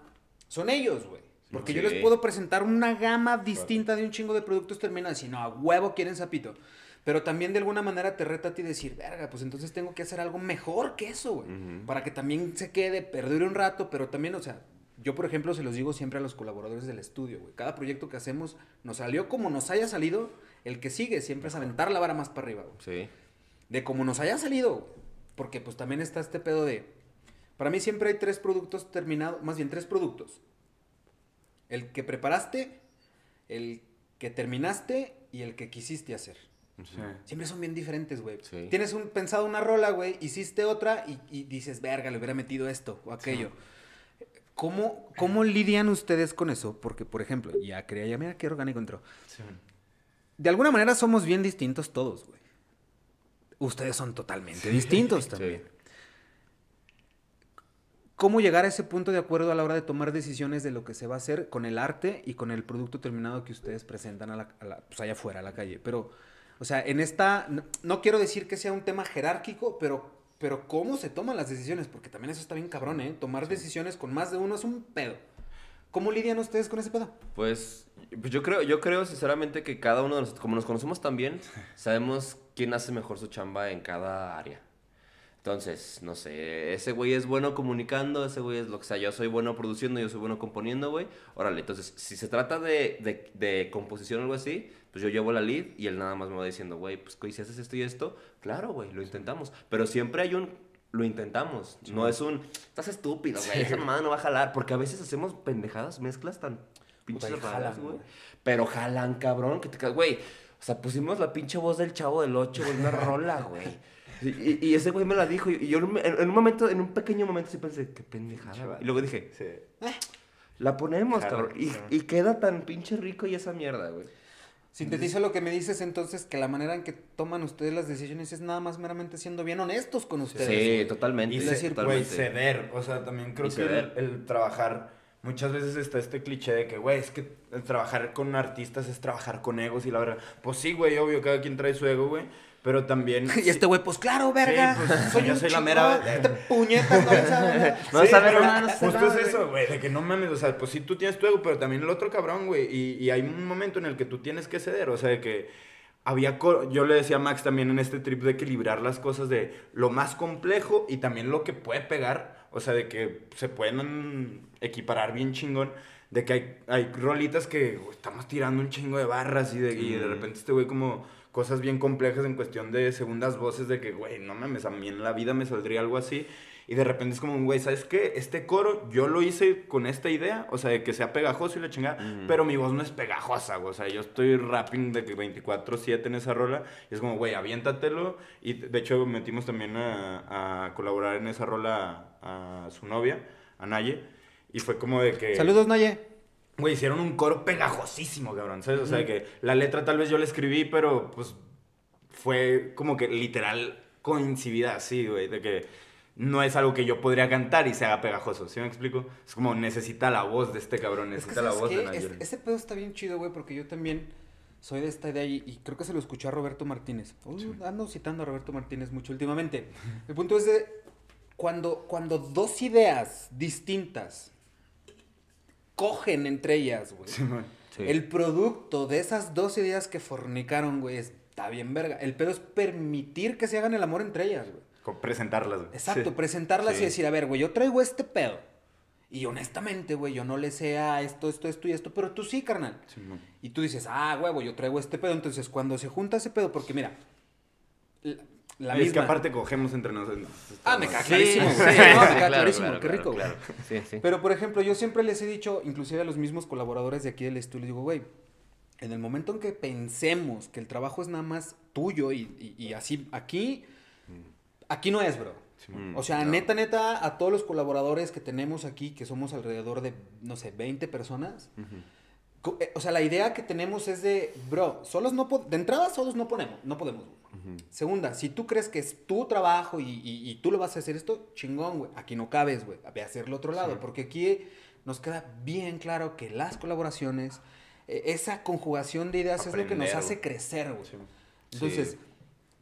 son ellos, güey. Porque yo les puedo presentar una gama distinta de un chingo de productos terminados y no, a huevo quieren sapito. Pero también de alguna manera te reta a ti decir, verga, pues entonces tengo que hacer algo mejor que eso, güey. Para que también se quede, perdure un rato, pero también, o sea, yo por ejemplo se los digo siempre a los colaboradores del estudio, güey. Cada proyecto que hacemos nos salió como nos haya salido, el que sigue siempre es aventar la vara más para arriba, güey Sí. de cómo nos haya salido. Porque pues también está este pedo de... Para mí siempre hay tres productos terminados, más bien tres productos. El que preparaste, el que terminaste y el que quisiste hacer. Sí. Siempre son bien diferentes, güey. Sí. Tienes un, pensado una rola, güey, hiciste otra y, y dices, verga, le hubiera metido esto o aquello. ¿Cómo, ¿Cómo lidian ustedes con eso? Porque, por ejemplo, ya creía, ya mira qué orgánico entró. De alguna manera somos bien distintos todos, güey. Ustedes son totalmente distintos también. ¿Cómo llegar a ese punto de acuerdo a la hora de tomar decisiones de lo que se va a hacer con el arte y con el producto terminado que ustedes presentan a la, a la- pues allá afuera, a la calle? Pero O sea, en esta, no, no quiero decir que sea un tema jerárquico, pero, pero cómo se toman las decisiones, porque también eso está bien cabrón, ¿eh? Tomar decisiones con más de uno es un pedo. ¿Cómo lidian ustedes con ese pedo? Pues, pues yo creo, yo creo sinceramente que cada uno de nosotros, como nos conocemos tan bien, [LAUGHS] sabemos quién hace mejor su chamba en cada área. Entonces, no sé, ese güey es bueno comunicando, ese güey es lo que sea, yo soy bueno produciendo, yo soy bueno componiendo, güey. Órale, entonces, si se trata de, de, de composición o algo así, pues yo llevo la lead y él nada más me va diciendo, güey, pues güey, si haces esto y esto, claro, güey, lo intentamos. Pero siempre hay un, lo intentamos. No es un, estás estúpido, güey, esa mamada no va a jalar. Porque a veces hacemos pendejadas, mezclas tan pinches y raras, güey. Pero jalan, cabrón, que te quedas, güey. O sea, pusimos la pinche voz del chavo del 8, güey, una [LAUGHS] rola, güey. Y, y- ese güey me la dijo. Y, yo en, en un momento, en un pequeño momento sí pensé, qué pendejada. Y luego dije, Sí. la ponemos, Jala, cabrón. Y, sí. y queda tan pinche rico y esa mierda, güey. Sintetiza lo que me dices entonces, que la manera en que toman ustedes las decisiones es nada más meramente siendo bien honestos con ustedes. Sí, güey. totalmente. Y Es decir, güey, totalmente. ceder. O sea, también creo que el, el trabajar. Muchas veces está este cliché de que, güey, es que el trabajar con artistas es trabajar con egos y la verdad. Pues sí, güey, obvio, cada quien trae su ego, güey. Pero también. [LAUGHS] Y este güey, pues claro, verga. Sí, pues, yo un soy la mera- Este puñetas, no le sabe nada. [LAUGHS] No Sí, sabe pero nada, no Justo nada, es eso, güey, de que no mames, o sea, pues sí tú tienes tu ego, pero también el otro cabrón, güey, y, y hay un momento en el que tú tienes que ceder, o sea, de que había, yo le decía a Max también en este trip de equilibrar las cosas de lo más complejo y también lo que puede pegar, o sea, de que se pueden equiparar bien chingón, de que hay, hay rolitas que güey, estamos tirando un chingo de barras y de, y de repente este güey como cosas bien complejas en cuestión de segundas voces de que, güey, no mames, a mí en la vida me saldría algo así. Y de repente es como, güey, ¿sabes qué? Este coro yo lo hice con esta idea, o sea, de que sea pegajoso y la chingada, pero mi voz no es pegajosa, güey. O sea, yo estoy rapping de que 24-7 en esa rola. Y es como, güey, aviéntatelo. Y de hecho metimos también a, a colaborar en esa rola a, a su novia, a Naye. Y fue como de que... Saludos, Naye. Güey, hicieron un coro pegajosísimo, cabrón, ¿sabes? O sea, que la letra tal vez yo la escribí, pero pues fue como que literal coincidida así, güey, de que no es algo que yo podría cantar y se haga pegajoso, ¿sí me explico? Es como necesita la voz de este cabrón, Es que, necesita la ¿sabes voz qué? de Es- Nigel. ese pedo está bien chido, güey, porque yo también soy de esta idea y, y creo que se lo escuché a Roberto Martínez. Uh, Ando citando a Roberto Martínez mucho últimamente. El punto es de cuando, cuando dos ideas distintas cogen entre ellas, güey. Sí, man. Sí. El producto de esas dos ideas que fornicaron, güey, está bien verga. El pedo es permitir que se hagan el amor entre ellas, güey. Con presentarlas, güey. Exacto, Sí. presentarlas Sí. y decir, a ver, güey, yo traigo este pedo. Y honestamente, güey, yo no le sé a esto, esto, esto y esto, pero tú sí, carnal. Sí, man. Y tú dices, ah, huevo, yo traigo este pedo. Entonces, cuando se junta ese pedo, porque mira, la, Es que misma. aparte cogemos entre nosotros. Ah, me Sí, clarísimo, sí, güey. sí, No, me caga claro, clarísimo, claro, qué rico, güey. claro. Sí, sí. Pero, por ejemplo, yo siempre les he dicho, inclusive a los mismos colaboradores de aquí del estudio, les digo, güey, en el momento en que pensemos que el trabajo es nada más tuyo y, y- y así, aquí, aquí no es, bro. Mm, O sea, neta, neta, a todos los colaboradores que tenemos aquí, que somos alrededor de, no sé, 20 personas, o sea, la idea que tenemos es de, bro, solos no de entrada solos no ponemos, no podemos. Ujú. Segunda, si tú crees que es tu trabajo y, y- y tú lo vas a hacer esto, chingón, güey. Aquí no cabes, güey. Ve a hacerlo otro lado. Sí. Porque aquí nos queda bien claro que las colaboraciones, eh, esa conjugación de ideas es lo que nos hace crecer, güey. Sí. Entonces, Sí.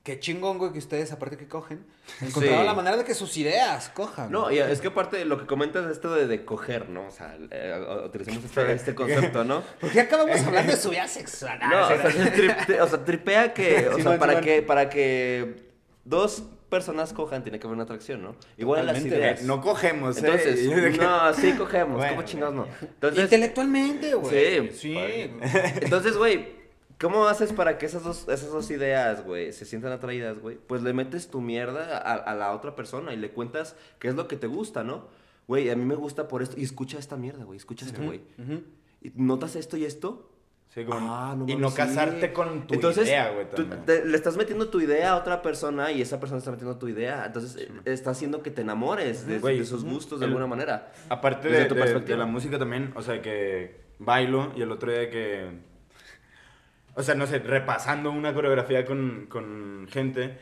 Qué chingón, güey, que ustedes, aparte que cogen, encontraron Sí. la manera de que sus ideas cojan. No, güey. y es que aparte de lo que comentas es esto de, de coger, ¿no? O sea, eh, utilizamos este, este [LAUGHS] concepto, ¿no? Porque acabamos [LAUGHS] hablando de su vida sexual. No, o sea, [LAUGHS] tri- o sea, tripea que, o Sí, sea, man, para man. que, para que dos personas cojan tiene que haber una atracción, ¿no? Igual en las ideas. No cogemos, ¿eh? Entonces, Y de que- no, sí cogemos, Bueno, ¿cómo chingados no? Entonces, Intelectualmente, güey. Sí. Sí. entonces, güey, ¿cómo haces para que esas dos, esas dos ideas, güey, se sientan atraídas, güey? Pues le metes tu mierda a, a la otra persona y le cuentas qué es lo que te gusta, ¿no? Güey, a mí me gusta por esto. Y escucha esta mierda, güey, escucha esto, güey. Ujú. ¿Y ¿Notas esto y esto? Sí, como- Ah, no y no sí. casarte con tu Entonces, idea, güey. tú te- le estás metiendo tu idea a otra persona y esa persona está metiendo tu idea. Entonces, eh, está haciendo que te enamores de, Güey, de esos gustos de el- alguna manera. Aparte de, tu de- de la música también, o sea, que bailo y el otro día que... O sea, no sé, repasando una coreografía con, con gente,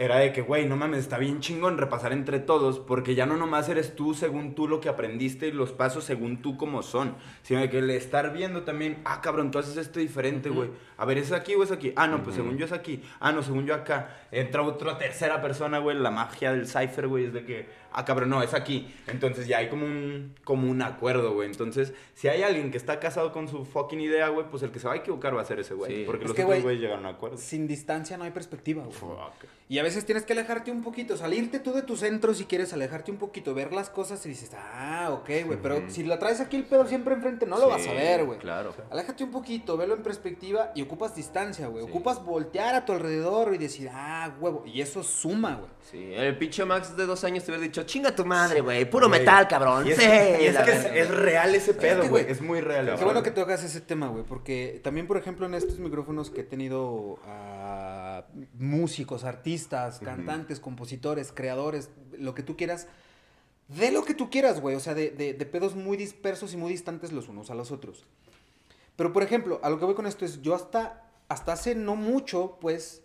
era de que, güey, no mames, está bien chingón repasar entre todos, porque ya no nomás eres tú según tú lo que aprendiste y los pasos según tú como son, sino de que el estar viendo también, ah, cabrón, tú haces esto diferente, güey. A ver, ¿es aquí o es aquí? Ah, no, pues según yo es aquí. Ah, no, según yo acá. Entra otra tercera persona, güey, la magia del cipher, güey, es de que, ah, cabrón, no, es aquí. Entonces ya hay como un, como un acuerdo, güey. Entonces, si hay alguien que está casado con su fucking idea, güey, pues el que se va a equivocar va a ser ese güey. Sí. Porque Es los que, otros güey, güeyes llegaron a acuerdo. Sin distancia no hay perspectiva, güey. Fuck. Y a veces tienes que alejarte un poquito, salirte tú de tu centro si quieres alejarte un poquito, ver las cosas y dices, ah, ok, güey, pero si la traes aquí el pedo siempre enfrente, no lo vas a ver, güey. Claro. Aléjate un poquito, velo en perspectiva y ocupas distancia, güey. Sí. Ocupas voltear a tu alrededor y decir, ah, huevo. Y eso suma, güey. Sí, el pinche Max de dos años te hubiera dicho, chinga tu madre, güey, puro metal, cabrón. Y es, [LAUGHS] sí, y es que es, es real ese pedo, que, güey. güey, Es muy real. Qué cabrón. bueno que tocas ese tema, güey, porque también, por ejemplo, en estos micrófonos que he tenido a músicos, artistas, cantantes, compositores, creadores, lo que tú quieras, de lo que tú quieras, güey, o sea, de, de- de pedos muy dispersos y muy distantes los unos a los otros. Pero, por ejemplo, a lo que voy con esto es, yo hasta, hasta hace no mucho, pues,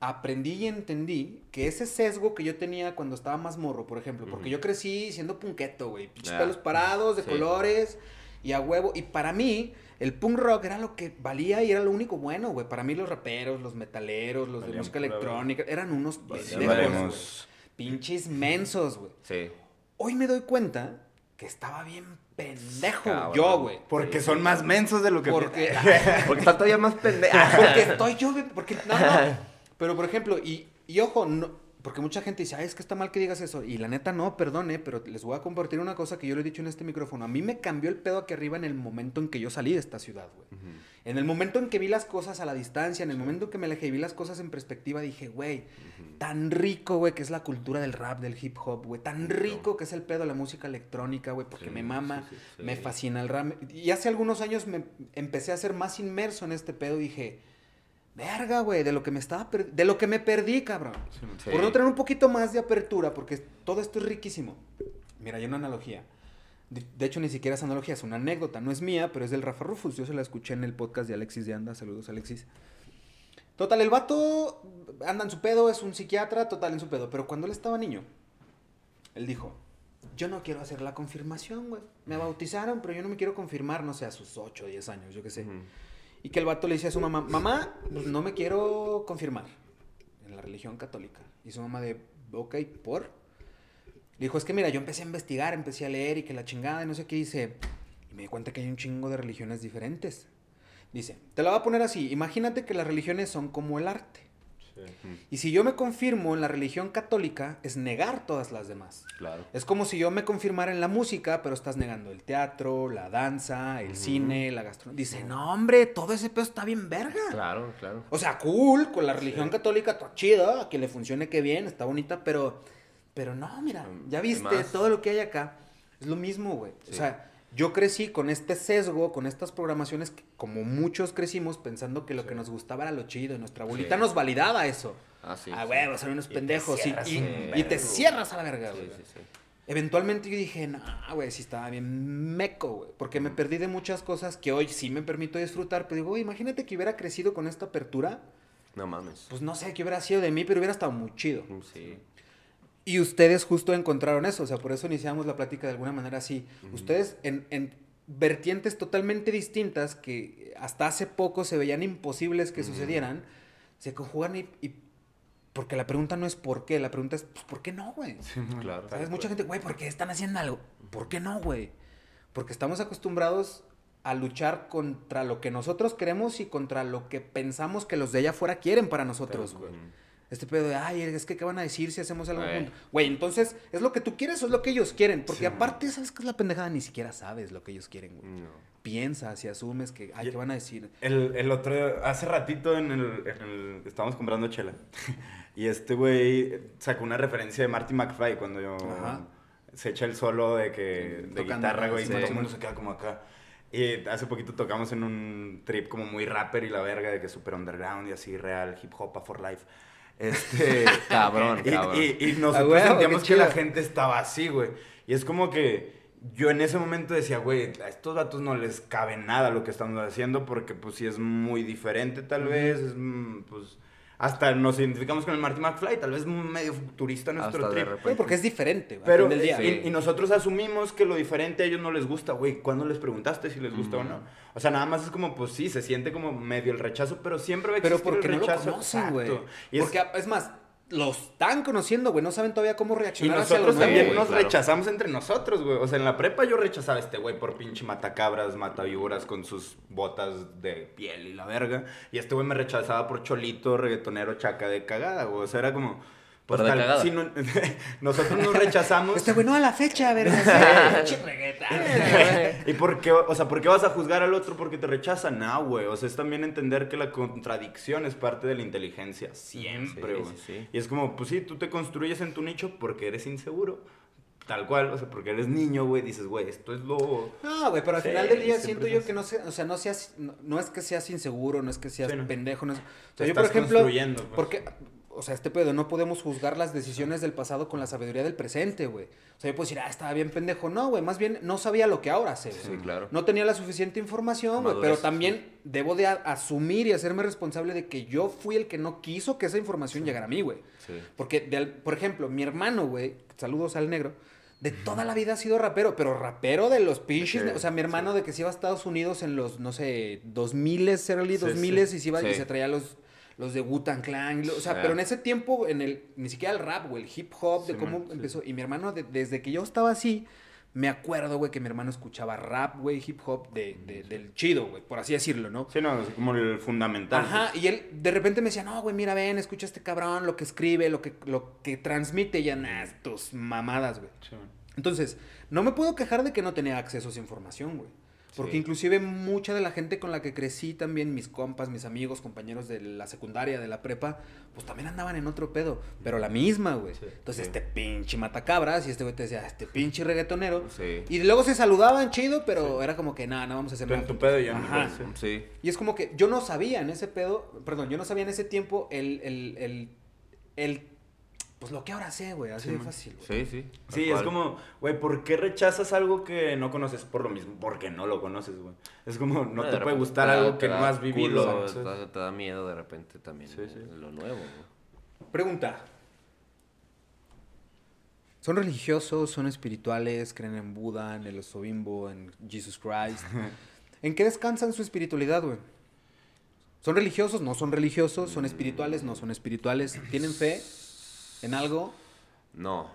aprendí y entendí que ese sesgo que yo tenía cuando estaba más morro, por ejemplo, porque Ujú. yo crecí siendo punqueto, güey, pinches Ya. pelos parados, de Sí. colores y a huevo. Y para mí, el punk rock era lo que valía y era lo único bueno, güey. Para mí los raperos, los metaleros, los de música electrónica, eran unos pendejos. Pinches mensos, güey. Sí. Hoy me doy cuenta que estaba bien pendejo, Cabrón. yo, güey. Porque son más mensos de lo que... Porque, [LAUGHS] Porque está todavía más pendejo. [LAUGHS] porque estoy yo, güey, porque no, no. Pero por ejemplo, y, y ojo, no, porque mucha gente dice, ay, es que está mal que digas eso. Y la neta, no, perdone, pero les voy a compartir una cosa que yo le he dicho en este micrófono. A mí me cambió el pedo aquí arriba en el momento en que yo salí de esta ciudad, güey. En el momento en que vi las cosas a la distancia, en el momento en que me alejé y vi las cosas en perspectiva, dije, güey, tan rico, güey, que es la cultura del rap, del hip hop, güey. Tan rico que es el pedo de la música electrónica, güey, porque Sí, me mama, sí, sí, sí. me fascina el rap. Y hace algunos años me empecé a ser más inmerso en este pedo y dije, verga, güey, de lo que me estaba de lo que me perdí, cabrón. Sí. Por no tener un poquito más de apertura, porque todo esto es riquísimo. Mira, hay una analogía. De, de hecho, ni siquiera es analogía, es una anécdota. No es mía, pero es del Rafa Rufus. Yo se la escuché en el podcast de Alexis de Anda. Saludos, Alexis. Total, el vato anda en su pedo, es un psiquiatra, total en su pedo. Pero cuando él estaba niño, él dijo, yo no quiero hacer la confirmación, güey. Me bautizaron, pero yo no me quiero confirmar, no sé, a sus 8 o 10 años, yo qué sé. Y que el vato le dice a su mamá, mamá, pues no me quiero confirmar en la religión católica. Y su mamá de, ok, ¿por? Le dijo, es que mira, yo empecé a investigar, empecé a leer y que la chingada y no sé qué dice. Y me di cuenta que hay un chingo de religiones diferentes. Dice, te la voy a poner así, imagínate que las religiones son como el arte. Y si yo me confirmo en la religión católica, es negar todas las demás. Claro. Es como si yo me confirmara en la música, pero estás negando el teatro, la danza, el cine, la gastronomía. Dice, no, hombre, todo ese pedo está bien verga. Claro, claro. O sea, cool, con la religión católica, está chido, a que le funcione que bien, está bonita, pero, pero no, mira, ya viste todo lo que hay acá. Es lo mismo, güey. O sea, yo crecí con este sesgo, con estas programaciones, que, como muchos crecimos pensando que lo que nos gustaba era lo chido. y Nuestra abuelita Sí. nos validaba eso. Ah, sí. ah, huevo, son unos pendejos. Y, te cierras a la verga, güey. sí, sí. Eventualmente yo dije, no, güey, sí estaba bien meco, güey. Porque me perdí de muchas cosas que hoy sí me permito disfrutar. Pero digo, güey, imagínate que hubiera crecido con esta apertura. No mames. Pues no sé qué hubiera sido de mí, pero hubiera estado muy chido. Sí. Y ustedes justo encontraron eso. O sea, por eso iniciamos la plática de alguna manera así. Ustedes en, en vertientes totalmente distintas que hasta hace poco se veían imposibles que sucedieran, se conjugan y, y- Porque la pregunta no es por qué, la pregunta es, pues, ¿por qué no, güey? Claro. ¿Sabes? Mucha gente, güey, ¿por qué están haciendo algo? ¿Por qué no, güey? Porque estamos acostumbrados a luchar contra lo que nosotros queremos y contra lo que pensamos que los de allá afuera quieren para nosotros, güey. Este pedo de, ay, es que, ¿qué van a decir si hacemos algo Güey. juntos? Güey, entonces, ¿es lo que tú quieres o es lo que ellos quieren? Porque Sí. aparte, ¿sabes qué es la pendejada? Ni siquiera sabes lo que ellos quieren, güey. No. Piensas y asumes que, ay, Y- ¿qué van a decir? El, el otro, hace ratito en el, en el- estábamos comprando chela. [LAUGHS] y este güey sacó una referencia de Marty McFly cuando yo Ajá. se echa el solo de que de Tocando, guitarra, güey, y sí. todo el mundo se queda como acá. Y hace poquito tocamos en un trip como muy rapper y la verga de que super underground y así real, hip hop for life. Este, [LAUGHS] Cabrón, y, cabrón. y- y nosotros huevo, sentíamos que la gente estaba así, güey. Y es como que yo en ese momento decía, güey, a estos vatos no les cabe nada lo que estamos haciendo porque pues sí es muy diferente tal vez, es, mm, pues hasta nos identificamos con el Marty McFly, tal vez medio futurista nuestro trip. porque es diferente, Pero, fin del día. y, y nosotros asumimos que lo diferente a ellos no les gusta, güey. ¿Cuándo les preguntaste si les gusta o no? O sea, nada más es como, pues sí, se siente como medio el rechazo, pero siempre va a Pero existir porque el no lo rechazo. conocen, güey. Porque, es más, lo están conociendo, güey. No saben todavía cómo Y reaccionar hacia lo nosotros nuevo, también nos claro. rechazamos entre nosotros, güey. O sea, en la prepa yo rechazaba a este güey por pinche matacabras, matavíboras con sus botas de piel y la verga. Y este güey me rechazaba por cholito, reggaetonero, chaca de cagada, güey. O sea, era como... Pues tal, cagada. si no- [LAUGHS] nosotros nos rechazamos. Este güey, no a la fecha, verga. [LAUGHS] Reggaetón. ¿Y por qué, o sea, por qué vas a juzgar al otro porque te rechaza? No, güey. O sea, es también entender que la contradicción es parte de la inteligencia. Siempre, güey. sí, sí. Y es como, pues sí, tú te construyes en tu nicho porque eres inseguro. Tal cual, o sea, porque eres niño, güey. Dices, güey, esto es lo. No, güey, pero al Sí, final del día siento yo que no sé, o sea, no seas, no, no es que seas inseguro, no es que seas Sí, no. pendejo, no es, o Te sea, yo por estás ejemplo, construyendo, pues. porque, o sea, este pedo, no podemos juzgar las decisiones del pasado con la sabiduría del presente, güey. O sea, yo puedo decir, ah, estaba bien pendejo, no, güey, más bien no sabía lo que ahora sé, güey. Sí, claro. No tenía la suficiente información, güey, pero también debo de asumir y hacerme responsable de que yo fui el que no quiso que esa información llegara a mí, güey. Sí. Porque, de por ejemplo, mi hermano, güey, saludos al negro, de toda la vida ha sido rapero, pero rapero de los pinches. O sea, mi hermano de que se iba a Estados Unidos en los, no sé, 2000, early Sí, 2000 y se iba y se traía los, los de Wu-Tang Clan. O sea, pero en ese tiempo, en el, ni siquiera el rap, güey, el hip hop, de Sí, cómo man, sí. empezó. Y mi hermano, de- desde que yo estaba así, me acuerdo, güey, que mi hermano escuchaba rap, güey, hip hop de, de- del chido, güey, por así decirlo, ¿no? Sí, no, es como el fundamental. Ajá, y él de repente me decía, no, güey, mira, ven, escucha a este cabrón, lo que escribe, lo que, lo que transmite, ya, nah, tus mamadas, güey. Sí. Entonces, no me puedo quejar de que no tenía acceso a esa información, güey. Porque Sí. inclusive mucha de la gente con la que crecí también, mis compas, mis amigos, compañeros de la secundaria, de la prepa, pues también andaban en otro pedo, pero la misma, güey. Sí, Entonces, sí. este pinche matacabras y este güey te decía, este pinche reggaetonero. Sí. Y luego se saludaban chido, pero era como que, nada, no vamos a hacer Tú en tu pedo y yo en mi Ajá. Sí. y es como que yo no sabía en ese pedo, perdón, yo no sabía en ese tiempo el, el, el, el pues lo que ahora sé, güey, así Sí, de fácil, güey. Sí, sí. Sí, es cual. como, güey, ¿por qué rechazas algo que no conoces? Por lo mismo, porque no lo conoces, güey. Es como, no de te puede gustar da- algo que no has vivido. te, da- te da miedo de repente también. Sí, sí. Lo nuevo. güey. Pregunta. ¿Son religiosos? ¿Son espirituales? ¿Creen en Buda, en el Osobimbo, en Jesus Christ? [LAUGHS] ¿En qué descansan su espiritualidad, güey? ¿Son religiosos? No son religiosos. ¿Son espirituales? No son espirituales. ¿Tienen fe en algo? No.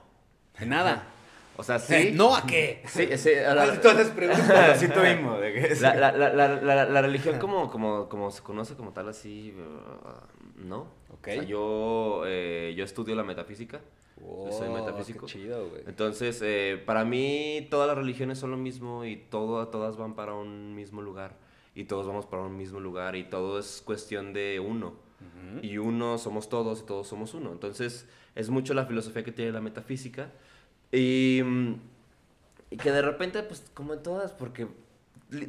En nada. [LAUGHS] O sea, sí. Eh, ¿No a qué? [LAUGHS] Sí, sí. a la- ¿Cuál de todas preguntas? [LAUGHS] Sí tuvimos, de que La, la, la, la, la, la religión como, como, como se conoce como tal así, uh, ¿no? Ok. O sea, yo, eh, yo estudio la metafísica. Yo soy metafísico. Qué chido, güey. Entonces, eh, para mí todas las religiones son lo mismo y todo, todas van para un mismo lugar. Y todos vamos para un mismo lugar y todo es cuestión de uno. Y uno somos todos y todos somos uno. Entonces, es mucho la filosofía que tiene la metafísica. Y, y que de repente, pues como en todas, porque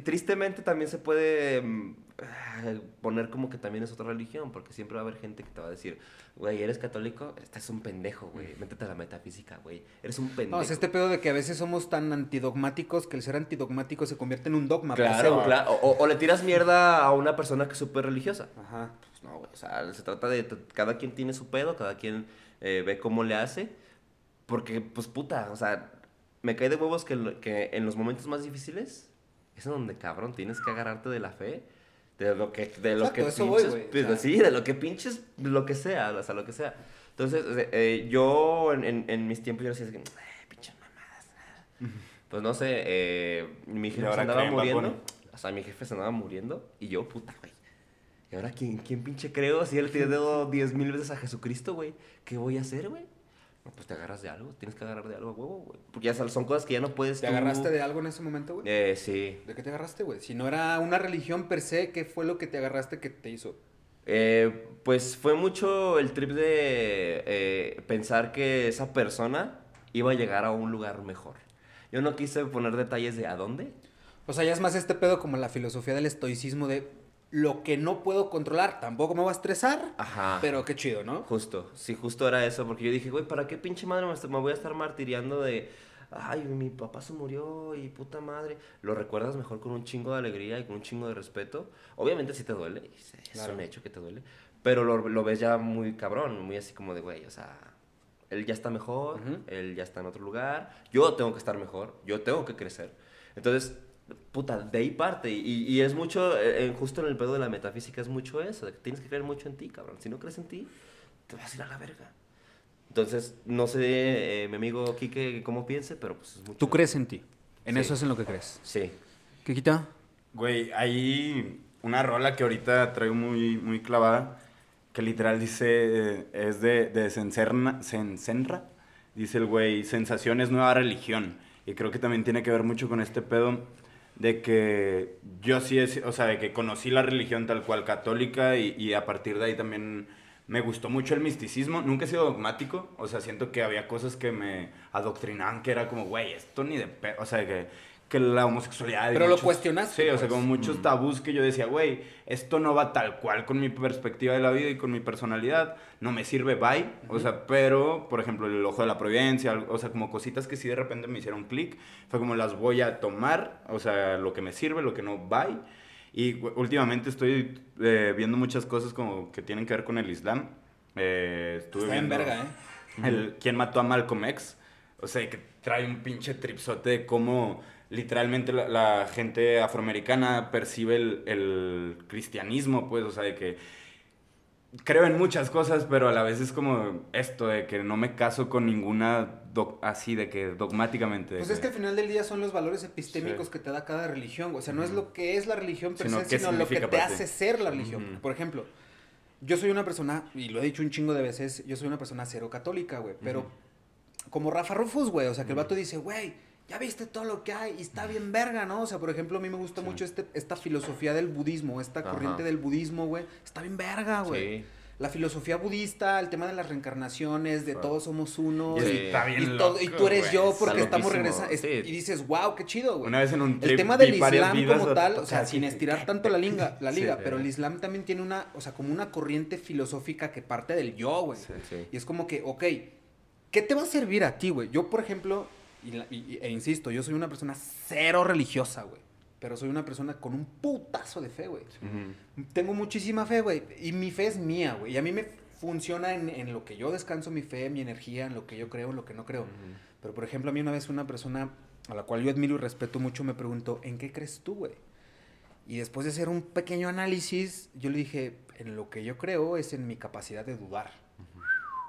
tristemente también se puede mm, [SIGHS] poner como que también es otra religión, porque siempre va a haber gente que te va a decir, güey, ¿eres católico? Estás un pendejo, güey. Métete a la metafísica, güey. Eres un pendejo. No, es este pedo de que a veces somos tan antidogmáticos que el ser antidogmático se convierte en un dogma. Claro, güey. claro. O, o le tiras mierda a una persona que es súper religiosa. Ajá. Pues no, güey. O sea, se trata de. Cada quien tiene su pedo, cada quien eh, ve cómo le hace. Porque, pues puta, o sea, me cae de huevos que, que en los momentos más difíciles es en donde, cabrón, tienes que agarrarte de la fe. De lo que, de lo Exacto, que voy, pinches. o pues, sea. sí, de lo que pinches, lo que sea, o sea, lo que sea. Entonces, eh, eh, yo en, en- en mis tiempos yo decía, así que, "Ay, pinches mamadas. Pues no sé, eh, mi jefe se andaba muriendo. O sea, mi jefe se andaba muriendo y yo, puta, güey. ¿Y ahora quién, quién pinche creo? Si él te dio [LAUGHS] diez mil veces a Jesucristo, güey. ¿Qué voy a hacer, güey? Pues te agarras de algo. Tienes que agarrar de algo a huevo, güey. Porque ya son cosas que ya no puedes ¿Te tú- agarraste de algo en ese momento, güey? Eh, sí. ¿De qué te agarraste, güey? Si no era una religión per se, ¿qué fue lo que te agarraste que te hizo? Eh, pues fue mucho el trip de eh, pensar que esa persona iba a llegar a un lugar mejor. Yo no quise poner detalles de a dónde. O sea, ya es más este pedo como la filosofía del estoicismo de lo que no puedo controlar, tampoco me va a estresar, Ajá. pero qué chido, ¿no? Justo, sí, justo era eso, porque yo dije, güey, ¿para qué pinche madre me, voy a estar martiriando de, ay, mi papá se murió y puta madre? Lo recuerdas mejor con un chingo de alegría y con un chingo de respeto. Obviamente sí te duele, es, Claro. un hecho que te duele, pero lo, lo ves ya muy cabrón, muy así como de, güey, o sea, él ya está mejor, él ya está en otro lugar, yo tengo que estar mejor, yo tengo que crecer. Entonces, puta, de ahí parte. Y, y es mucho, eh, justo en el pedo de la metafísica, es mucho eso, de que tienes que creer mucho en ti, cabrón. Si no crees en ti, te vas a ir a la verga. Entonces, no sé, eh, mi amigo Quique, cómo piense, pero pues es mucho. Tú crees en ti. En Sí. eso es en lo que crees. Sí. ¿Qué quita? Güey, hay una rola que ahorita traigo muy, muy clavada, que literal dice, eh, es de, de Sencerna- Sensenra, dice el güey, sensación es nueva religión. Y creo que también tiene que ver mucho con este pedo de que yo sí, es, o sea, de que conocí la religión tal cual católica y, y a partir de ahí también me gustó mucho el misticismo. Nunca he sido dogmático, o sea, siento que había cosas que me adoctrinaban que era como, güey, esto ni de. O sea, que, que la homosexualidad... Pero lo cuestionaste, Sí, o sea, pues. como muchos tabús que yo decía, güey, esto no va tal cual con mi perspectiva de la vida y con mi personalidad, no me sirve, bye. O sea, pero, por ejemplo, el ojo de la providencia, o sea, como cositas que sí de repente me hicieron clic, fue como las voy a tomar, o sea, lo que me sirve, lo que no, bye. Y últimamente estoy eh, viendo muchas cosas como que tienen que ver con el Islam. Eh, estuve Está en viendo verga, ¿eh? el quién mató a Malcolm X. O sea, que trae un pinche tripsote de cómo literalmente la, la gente afroamericana percibe el, el cristianismo, pues, o sea, de que creo en muchas cosas, pero a la vez es como esto de que no me caso con ninguna doc- así de que dogmáticamente. de Pues es que al final del día son los valores epistémicos Sí. que te da cada religión. O sea, no es lo que es la religión per Sino se, sino lo que te hace ser la religión. Por ejemplo, yo soy una persona, y lo he dicho un chingo de veces, yo soy una persona cero católica, güey. Pero como Rafa Rufus, güey. O sea, que el vato dice, güey, ya viste todo lo que hay y está bien verga, ¿no? O sea, por ejemplo, a mí me gusta Sí. mucho este, esta filosofía del budismo, esta Ajá. corriente del budismo, güey. Está bien verga, güey. Sí. La filosofía budista, el tema de las reencarnaciones, de todos somos uno. Y y- está bien y, todo- y tú eres yo porque estamos regresando. sí. Y dices, wow, qué chido, güey. Una vez en un El trip tema vi del Islam como tal, o sea, [LAUGHS] sin estirar tanto la liga, la Sí, liga, pero el Islam también tiene una, o sea, como una corriente filosófica que parte del yo, güey. Sí. Sí. Y es como que, ok, ¿qué te va a servir a ti, güey? Yo, por ejemplo, y la- y- e insisto, yo soy una persona cero religiosa, güey. Pero soy una persona con un putazo de fe, güey. Ujú. Tengo muchísima fe, güey. Y mi fe es mía, güey. Y a mí me funciona en, en lo que yo descanso mi fe, mi energía, en lo que yo creo, en lo que no creo. Pero, por ejemplo, a mí una vez una persona a la cual yo admiro y respeto mucho me preguntó, ¿en qué crees tú, güey? Y después de hacer un pequeño análisis, yo le dije, en lo que yo creo es en mi capacidad de dudar.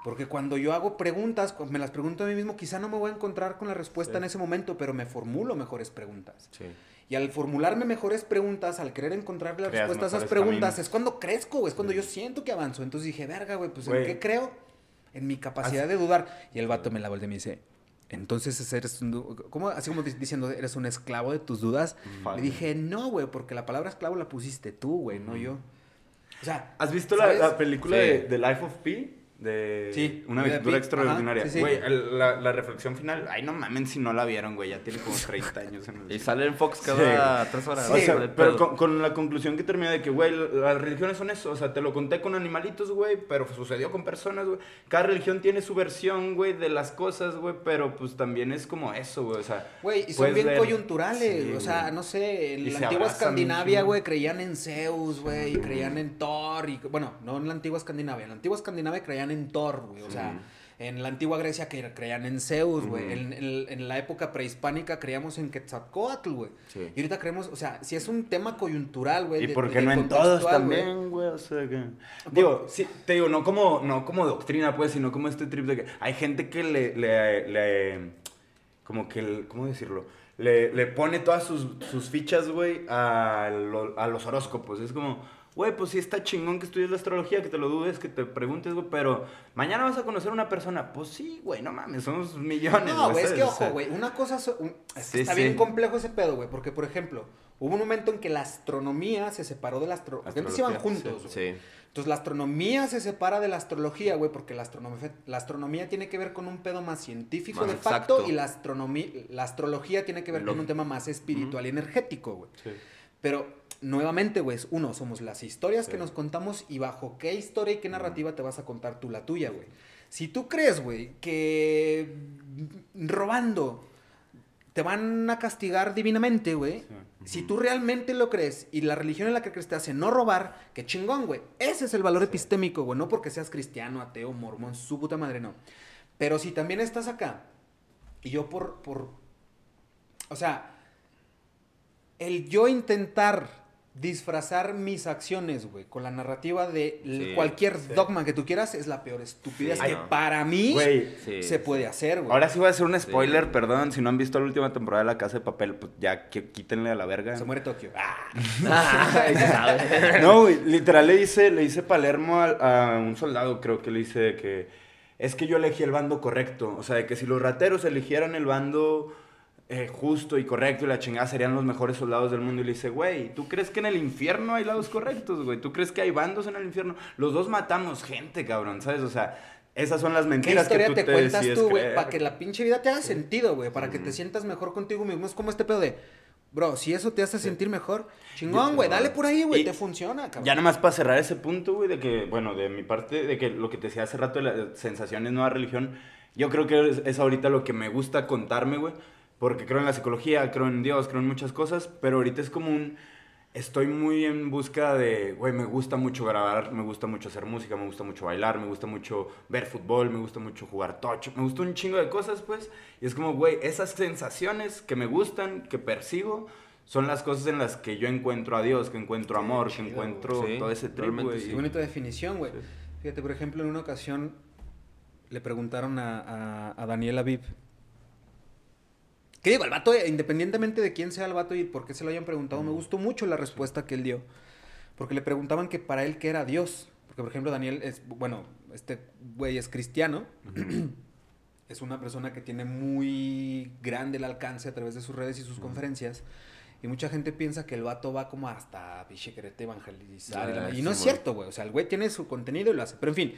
Porque cuando yo hago preguntas, me las pregunto a mí mismo, quizá no me voy a encontrar con la respuesta Sí. en ese momento, pero me formulo mejores preguntas. Sí. Y al formularme mejores preguntas, al querer encontrar la Creas respuesta a esas preguntas, caminos. es cuando crezco, güey, es cuando yo siento que avanzo. Entonces dije, verga, güey, pues ¿en qué creo? En mi capacidad de dudar. Y el vato me la voltea y me dice, entonces eres un. Así como di- diciendo, eres un esclavo de tus dudas. Le dije, no, güey, porque la palabra esclavo la pusiste tú, güey, no yo. O sea, ¿Has visto la, película Sí. de, de Life of Pi? De Sí, una Pi. extraordinaria. Ajá, sí, sí. Güey, la, la reflexión final, ay no mamen si no la vieron, güey, ya tiene como 30 años en el Y sale en Fox cada tres horas. O sea, pero con, con la conclusión que termina de que, güey, las religiones son eso. O sea, te lo conté con animalitos, güey, pero sucedió con personas, güey. Cada religión tiene su versión, güey, de las cosas, güey, pero pues también es como eso, güey. O sea, Güey, y son bien coyunturales. Sí, o sea, güey. no sé, en Y la antigua Escandinavia, güey, creían en Zeus, güey, y creían en Thor. Y, bueno, no en la antigua Escandinavia. En la antigua Escandinavia creían en Thor, güey. O sea, en la antigua Grecia que creían en Zeus, güey. En, en- en la época prehispánica creíamos en Quetzalcóatl, güey. Sí. Y ahorita creemos, o sea, si es un tema coyuntural, güey. Y de- por qué de no en todos también, güey, o sea que... Digo, sí, te digo, no como, no como doctrina, pues, sino como este trip de que hay gente que le, le, le- como que, el- ¿cómo decirlo? Le, le pone todas sus, sus fichas, güey, a, lo- a los horóscopos. Es como, güey, pues sí está chingón que estudies la astrología, que te lo dudes, que te preguntes, güey, pero mañana vas a conocer a una persona. Pues sí, güey, no mames, somos millones. No, güey, es que ojo, güey. Una cosa. so- un- es que Sí, está sí. bien complejo ese pedo, güey. Porque, por ejemplo, hubo un momento en que la astronomía se separó de la astrología. Porque antes iban Astrología, juntos, güey. Sí. Entonces, la astronomía se separa de la astrología, güey. Porque la astronomía, la astronomía tiene que ver con un pedo más científico Más de facto. exacto. Y la, astronomía, la astrología tiene que ver con un tema más espiritual y energético, güey. Sí. Pero, nuevamente, güey, uno, somos las historias que nos contamos y bajo qué historia y qué narrativa te vas a contar tú la tuya, güey. Si tú crees, güey, que robando te van a castigar divinamente, güey. Si tú realmente lo crees y la religión en la que crees te hace no robar, qué chingón, güey. Ese es el valor epistémico, güey. No porque seas cristiano, ateo, mormón, su puta madre, no. Pero si también estás acá y yo por, por, o sea, el yo intentar disfrazar mis acciones, güey, con la narrativa de Sí, cualquier sí. dogma que tú quieras es la peor estupidez Sí, que no. para mí Güey, se puede sí. hacer, güey. Ahora sí voy a hacer un spoiler, Sí. perdón, si no han visto la última temporada de La Casa de Papel, pues ya que, quítenle a la verga. se muere Tokio. Ah. [LAUGHS] [LAUGHS] No, güey, literal le dice, le dice Palermo a, a un soldado, creo que le dice que es que yo elegí el bando correcto. O sea, de que si los rateros eligieran el bando eh, justo y correcto y la chingada serían los mejores soldados del mundo. Y le dice, güey, ¿tú crees que en el infierno hay lados correctos, güey? ¿Tú crees que hay bandos en el infierno? Los dos matamos gente, cabrón, ¿sabes? O sea, esas son las ¿Qué mentiras que tú te, te, cuentas tú, güey? Para que la pinche vida te haga sentido, güey. Para que te sientas mejor contigo mismo. Es como este pedo de, bro, si eso te hace sentir mejor, chingón, güey. Dale por ahí, güey. Te funciona, cabrón. Ya nomás para cerrar ese punto, güey, de que, bueno, de mi parte, de que lo que te decía hace rato de las sensaciones, nueva religión, yo creo que es, es ahorita lo que me gusta contarme, güey, porque creo en la psicología, creo en Dios, creo en muchas cosas, pero ahorita es como un... Estoy muy en busca de, güey, me gusta mucho grabar, me gusta mucho hacer música, me gusta mucho bailar, me gusta mucho ver fútbol, me gusta mucho jugar tocho, me gusta un chingo de cosas, pues. Y es como, güey, esas sensaciones que me gustan, que persigo, son las cosas en las que yo encuentro a Dios, que encuentro amor, que chido, encuentro. Sí, todo ese trip, güey. sí. Qué bonita definición, güey. Sí. Fíjate, por ejemplo, en una ocasión le preguntaron a, a, a Daniel Aviv. ¿Qué digo? El vato, eh, independientemente de quién sea el vato y por qué se lo hayan preguntado, me gustó mucho la respuesta que él dio. Porque le preguntaban que para él qué era Dios. Porque, por ejemplo, Daniel es, bueno, este güey es cristiano. es una persona que tiene muy grande el alcance a través de sus redes y sus conferencias. Y mucha gente piensa que el vato va como hasta quererte evangelizar. y la Ah, y no es cierto, güey. O sea, el güey tiene su contenido y lo hace. Pero en fin,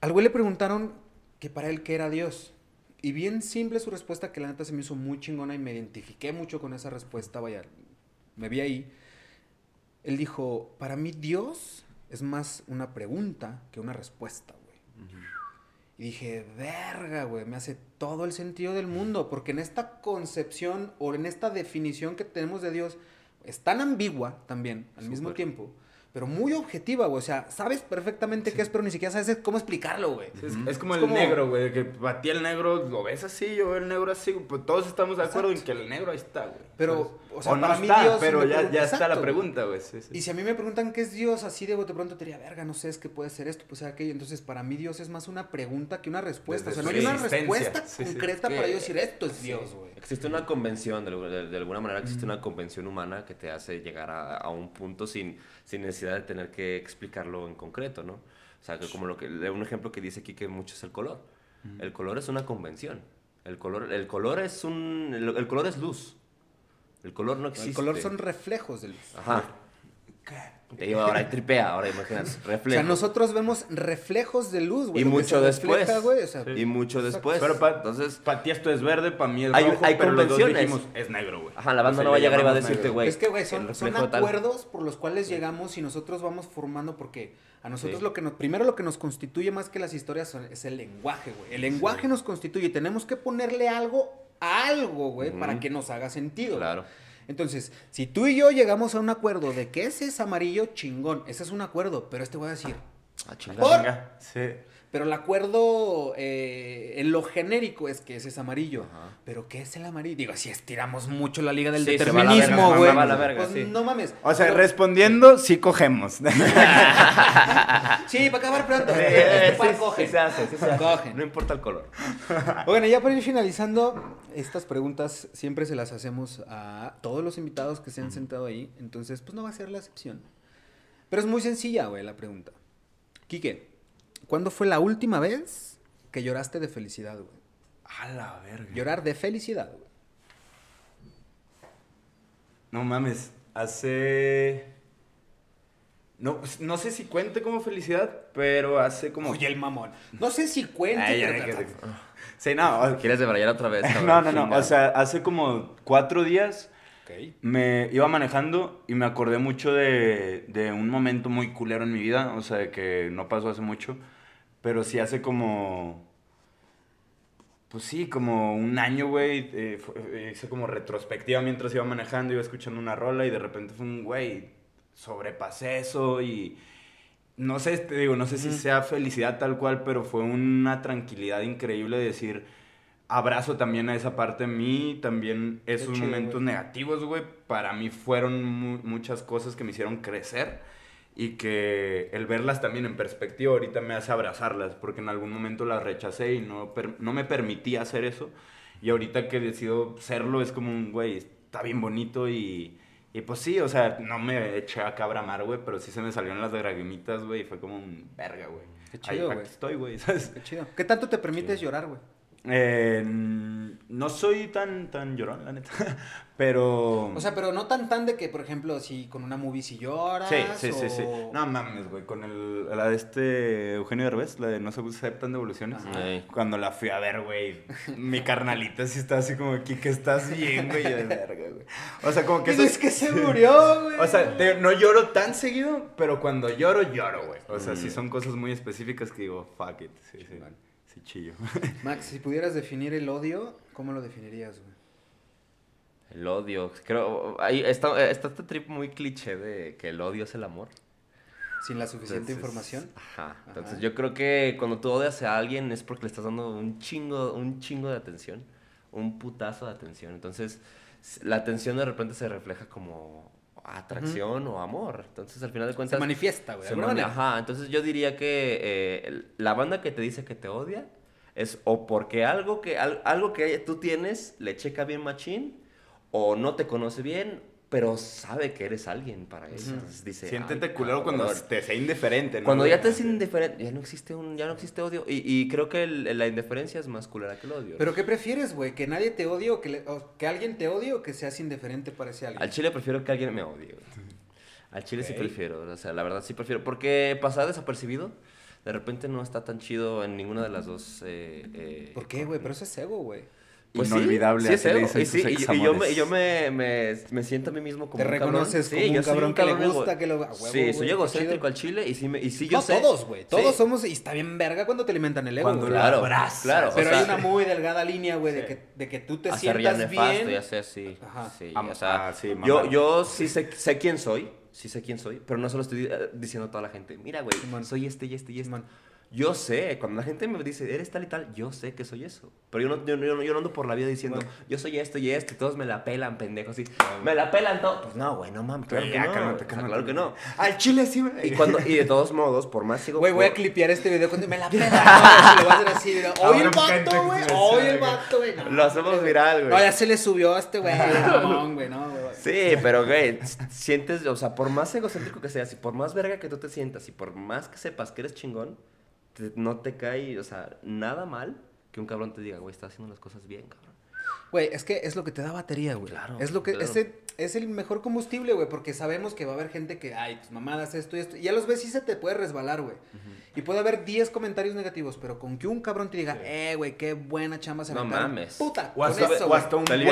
al güey le preguntaron que para él qué era Dios. Y bien simple su respuesta, que la neta se me hizo muy chingona y me identifiqué mucho con esa respuesta. Vaya, me vi ahí. Él dijo, para mí Dios es más una pregunta que una respuesta, güey. Y dije, verga, güey, me hace todo el sentido del mundo, porque en esta concepción o en esta definición que tenemos de Dios es tan ambigua también al mismo tiempo, pero muy objetiva, güey. O sea, sabes perfectamente qué es, pero ni siquiera sabes cómo explicarlo, güey. Sí, es, es como Es el como- negro, güey, que para ti el negro lo ves así, yo veo el negro así, pues todos estamos de acuerdo en que el negro ahí está, güey. Pero, ¿sabes? O sea, no para mí está, Dios pero ya, pregunta- ya está la Exacto, pregunta, güey. Sí, sí. Y si a mí me preguntan qué es Dios, así de bote pronto te diría, verga, no sé, es que puede ser esto, puede ser aquello. Entonces, para mí Dios es más una pregunta que una respuesta. Desde o sea, no hay una respuesta Sí, sí. concreta para yo decir esto es sí. Dios, güey. Existe una convención, de, de- de alguna manera existe una convención humana que te hace llegar a, a un punto sin, sin necesidad de tener que explicarlo en concreto, ¿no? O sea, que como lo que, de un ejemplo que dice aquí que mucho es el color. El color es una convención. El color, el color es un, el, el color es luz. El color no existe. El color son reflejos de luz. Ajá. Te digo, ahora tripea, ahora imagínate, O reflejo. sea, nosotros vemos reflejos de luz, güey. y mucho después. refleja, güey, o sea, y mucho después. Pero para Entonces, ti esto es verde, para mí es Hay- rojo, hay pero los dos dijimos, es negro, güey. Ajá, la banda O sea, no va a le llegar y va a decirte, negro. güey. es que, güey, son, son reflejo tal. acuerdos por los cuales llegamos y nosotros vamos formando porque a nosotros Sí. lo que nos, primero lo que nos constituye más que las historias son- es el lenguaje, güey. El lenguaje nos constituye, tenemos que ponerle algo algo, güey, para que nos haga sentido. Claro. Entonces, si tú y yo llegamos a un acuerdo de que ese es amarillo, chingón, ese es un acuerdo, pero este voy a decir, Ah, chinga, Sí. Pero el acuerdo eh, en lo genérico es que ese es amarillo. Ajá. Pero ¿qué es el amarillo? Digo, si estiramos mucho la liga del Sí, determinismo, güey. pues sí. no mames. O sea, Pero- respondiendo, sí cogemos. [LAUGHS] Sí, para acabar pronto. Este par sí, coge. sí se hace, sí se hace. Cogen. No importa el color. Bueno, ya para ir finalizando, estas preguntas siempre se las hacemos a todos los invitados que se han sentado ahí. Entonces, pues no va a ser la excepción. Pero es muy sencilla, güey, la pregunta. Quique, ¿cuándo fue la última vez que lloraste de felicidad, güey? A la verga. Llorar de felicidad, güey. No mames, hace... No, no sé si cuente como felicidad, pero hace como... Oye, el mamón. No sé si cuente, Ay, pero... que- Sí, no, o- ¿Quieres debrayar otra vez? [LAUGHS] cabrón? no, no, no, o sea, hace como cuatro días Me iba manejando y me acordé mucho de, de un momento muy culero en mi vida, o sea, de que no pasó hace mucho, pero sí hace como... Pues sí, como un año, güey. eh, eh, hice como retrospectiva mientras iba manejando, iba escuchando una rola y de repente fue un, güey, sobrepasé eso y no sé, te digo, no sé si sea felicidad tal cual, pero fue una tranquilidad increíble de decir, abrazo también a esa parte de mí, también esos chido, momentos güey. negativos, güey, para mí fueron mu- muchas cosas que me hicieron crecer y que el verlas también en perspectiva ahorita me hace abrazarlas, porque en algún momento las rechacé y no, no me permitía hacer eso. Y ahorita que decido serlo es como un, güey, está bien bonito y, y pues sí, o sea, no me eché a cabra mar, güey, pero sí se me salieron las lagrimitas, güey, y fue como un verga, güey. Qué chido, güey. estoy, güey, [LAUGHS] ¿sabes? Qué chido. ¿Qué tanto te permites llorar, güey? Eh, no soy tan, tan llorón, la neta, [LAUGHS] pero... O sea, pero no tan tan de que, por ejemplo, si con una movie si lloras. Sí, sí, sí, sí. No mames, güey, con el, la de este Eugenio Derbez, la de No se aceptan devoluciones. Ajá. Ey. Cuando la fui a ver, güey, mi carnalita sí está así como aquí, que estás bien, güey, y de verga, güey. O sea, como que Dices soy- que se [LAUGHS] murió, güey. O sea, te- no lloro tan seguido, pero cuando lloro, lloro, güey. O sea, sí Mm. son cosas muy específicas que digo, fuck it. Sí, sí, sí chillo. [LAUGHS] Max, si pudieras definir el odio, ¿cómo lo definirías, güey? El odio. Creo. Ahí está, está este trip muy cliché de que el odio es el amor. Sin la suficiente Entonces, información. Ajá. Entonces Ajá. yo creo que cuando tú odias a alguien es porque le estás dando un chingo, un chingo de atención. Un putazo de atención. Entonces, la atención de repente se refleja como atracción o amor. Entonces, al final de Se cuentas. manifiesta, güey. se mani-. Ajá. Entonces yo diría que eh, la banda que te dice que te odia es o porque algo que, al- algo que tú tienes le checa bien machín o no te conoce bien, pero sabe que eres alguien para eso. Entonces dice, Siéntete "Ay, culero cuando cabrón". te sea indiferente, ¿no? Cuando ya te es indiferente, ya no existe un, ya no existe odio. Y, y creo que el- la indiferencia es más culera que el odio. Pero ¿qué prefieres, güey? ¿Que nadie te odie o que, le- o que alguien te odie o que seas indiferente para ese alguien? Al chile prefiero que alguien me odie. güey. [LAUGHS] Al chile sí prefiero, o sea, la verdad sí prefiero. Porque pasar desapercibido, de repente no está tan chido en ninguna de las dos. eh, eh, ¿Por qué, güey? Pero eso es ego, güey. Pues sí, Inolvidable, sí, así le dicen Y, sí, sus y- y yo, me, yo me, me, me siento a mí mismo como Te un cabrón. reconoces Sí, como un cabrón que le cabrón gusta que lo- huevo, Sí, güey, soy egocéntrico al chile y sí, me, y sí yo no, sé. todos, güey. Todos Sí. somos... Y está bien verga cuando te alimentan el ego, Cuando güey. lo Claro, abrazas. claro. o Pero sea, hay una muy delgada línea, güey, de, Sí. que, de que tú te sientas nefasto, bien. ya sé, sí. Ajá. sí, Am- o sea, ah, sí, yo, yo sí sé, sé quién soy, sí sé quién soy, pero no se lo estoy eh, diciendo a toda la gente. Mira, güey, soy este y este y este. Simón. Yo sé, cuando la gente me dice, eres tal y tal, yo sé que soy eso. Pero yo no, yo, yo yo no ando por la vida diciendo, Bueno. yo soy esto y esto, y todos me la pelan, pendejos. Y, me la pelan todos. Pues no, güey, no mames, claro Güey, que ya, no. cálmate, o sea, cálmate. claro que no. Al chile sí, güey. Y, cuando, y de todos modos, por más sigo... Güey, voy a clipear este video cuando me la [LAUGHS] pela. No, lo voy a hacer así. mira. [LAUGHS] Hoy el vato, güey. Hoy el vato, güey. No, Lo hacemos viral, güey. No, ya se le subió a este güey. [LAUGHS] Mamón, güey, no, güey. Sí, pero güey, sientes, o sea, por más egocéntrico que seas y por más verga que tú te sientas y por más que sepas que eres chingón, te- no te cae, o sea, nada mal que un cabrón te diga, güey, estás haciendo las cosas bien, cabrón. Güey, es que es lo que te da batería, güey. Claro, Es lo que, claro. ese, es el mejor combustible, güey, porque sabemos que va a haber gente que, ay, pues mamadas, esto y esto. Y ya los ves y se te puede resbalar, güey. Y puede haber 10 comentarios negativos, pero con que un cabrón te diga, eh, güey, qué buena chamba se No aventaron". mames. Puta, O con hasta, eso, o hasta un, buen,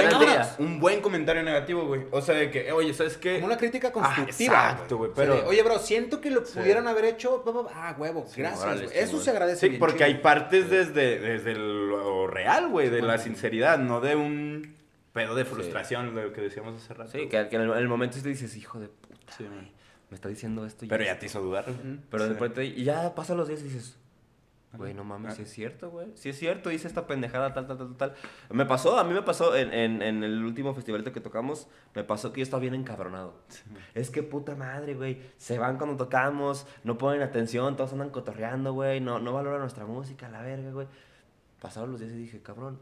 un buen comentario negativo, güey. O sea, de que, oye, ¿sabes qué? Como una crítica Ah, constructiva. exacto, güey. O sea, Pero, de, Oye, bro, siento que lo pudieran haber hecho. pa, pa, pa". Ah, huevo, gracias, güey. Eso se agradece. sí, bien porque chido. hay partes desde, desde lo real, güey, de la sinceridad, no de un pedo de frustración, lo que decíamos hace rato. Sí, que, que en, el, en el momento sí te dices, hijo de puta, Sí, man. me está diciendo esto y Pero esto". ya te hizo dudar. Pero de Sí. repente, y ya pasan los días y dices, güey, no mames, Ah. sí es cierto, güey. Sí es cierto, hice esta pendejada, tal, tal, tal, tal. Me pasó, a mí me pasó en, en, en el último festivalito que tocamos, me pasó que yo estaba bien encabronado. Es que puta madre, güey. Se van cuando tocamos, no ponen atención, todos andan cotorreando, güey. No, no valoran nuestra música, la verga, güey. Pasaron los días y dije, cabrón.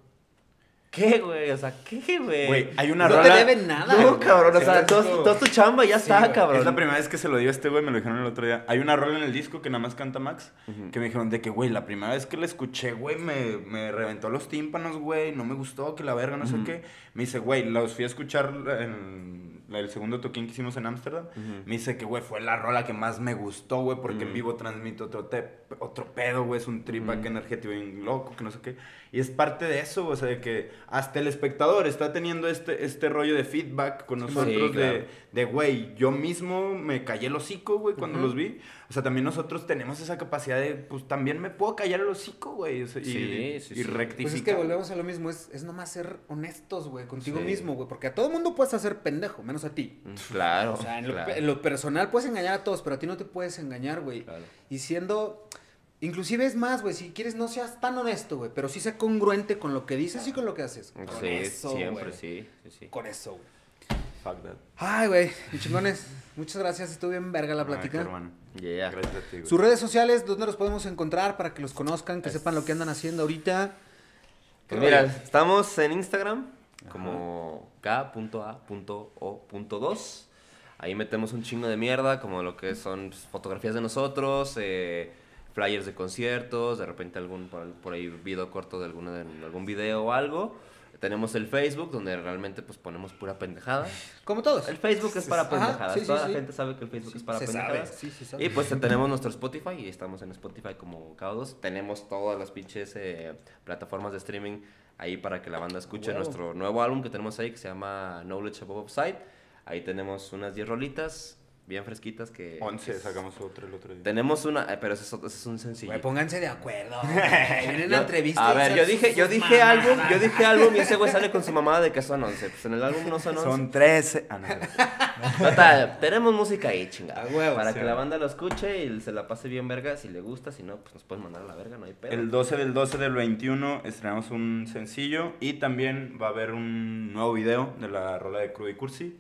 ¿Qué, güey? O sea, ¿qué, güey? Güey, hay una No rola... te deben nada. No, güey. cabrón, o sea, todo, tu chamba ya Sí, está, güey, cabrón. Es la primera vez que se lo dio a este güey, me lo dijeron el otro día. Hay una rola en el disco que nada más canta Max, que me dijeron de que, güey, la primera vez que la escuché, güey, me, me reventó los tímpanos, güey, no me gustó, que la verga, no sé qué. Me dice, güey, los fui a escuchar en el segundo toquín que hicimos en Ámsterdam, Ujú. me dice que, güey, fue la rola que más me gustó, güey, porque en Ujú. vivo transmite otro, te- otro pedo, güey, es un trip acá energético bien loco, que no sé qué. Y es parte de eso, o sea, de que hasta el espectador está teniendo este, este rollo de feedback con Sí, nosotros, claro. de, de, güey, yo mismo me callé el hocico, güey, cuando los vi. O sea, también nosotros tenemos esa capacidad de, pues también me puedo callar el hocico, güey, o sea, y, Sí, y sí, sí. rectificar. Pues es que volvemos a lo mismo, es, es nomás ser honestos, güey, contigo Sí. mismo, güey, porque a todo mundo puedes hacer pendejo, menos a ti. Mm, Claro. O sea, en lo, claro, en lo personal puedes engañar a todos, pero a ti no te puedes engañar, güey. claro. Y siendo, inclusive es más, güey, si quieres no seas tan honesto, güey, pero sí sé congruente con lo que dices y con lo que haces. Con Sí, eso, siempre, güey. sí, sí, sí. Con eso, güey. Fuck that. Ay, güey, y chingones, muchas gracias, estuvo bien verga la plática. hermano. Yeah. Gracias a ti, güey. Sus redes sociales, ¿dónde los podemos encontrar para que los conozcan, que sepan lo que andan haciendo ahorita? Pues mira, estamos en Instagram como k.a.o.2. Ahí metemos un chingo de mierda, como lo que son pues, fotografías de nosotros, eh, flyers de conciertos, de repente algún por, por ahí video corto de, alguna, de algún video o algo. Tenemos el Facebook, donde realmente pues ponemos pura pendejada. Como todos. El Facebook es para pendejadas. sí, sí, Toda sí. la gente sabe que el Facebook es para se pendejadas. sabe, sí, se sabe. Y pues tenemos nuestro Spotify y estamos en Spotify como K2. Tenemos todas las pinches eh, plataformas de streaming ahí para que la banda escuche Huevo. nuestro nuevo álbum que tenemos ahí que se llama Knowledge Above Upside. Ahí tenemos unas 10 rolitas bien fresquitas que... 11 que- sacamos otro el otro día. Tenemos una, eh, pero ese es, otro- ese es un sencillo. Güey, pónganse de acuerdo. [LAUGHS] güey. Vienen a Yo- entrevista. a ver, yo dije, yo dije álbum, yo dije álbum y ese güey sale con su [LAUGHS] mamada de que son 11. Pues en el álbum no son 11. Son 13. Ah, no. Total, tenemos música ahí, chingada. A huevo, Para sí. que la banda lo escuche y se la pase bien verga. Si le gusta, si no, pues nos pueden mandar a la verga, no hay pedo. El 12 del 12 del 21 estrenamos un sencillo y también va a haber un nuevo video de la rola de Crudo y Cursi.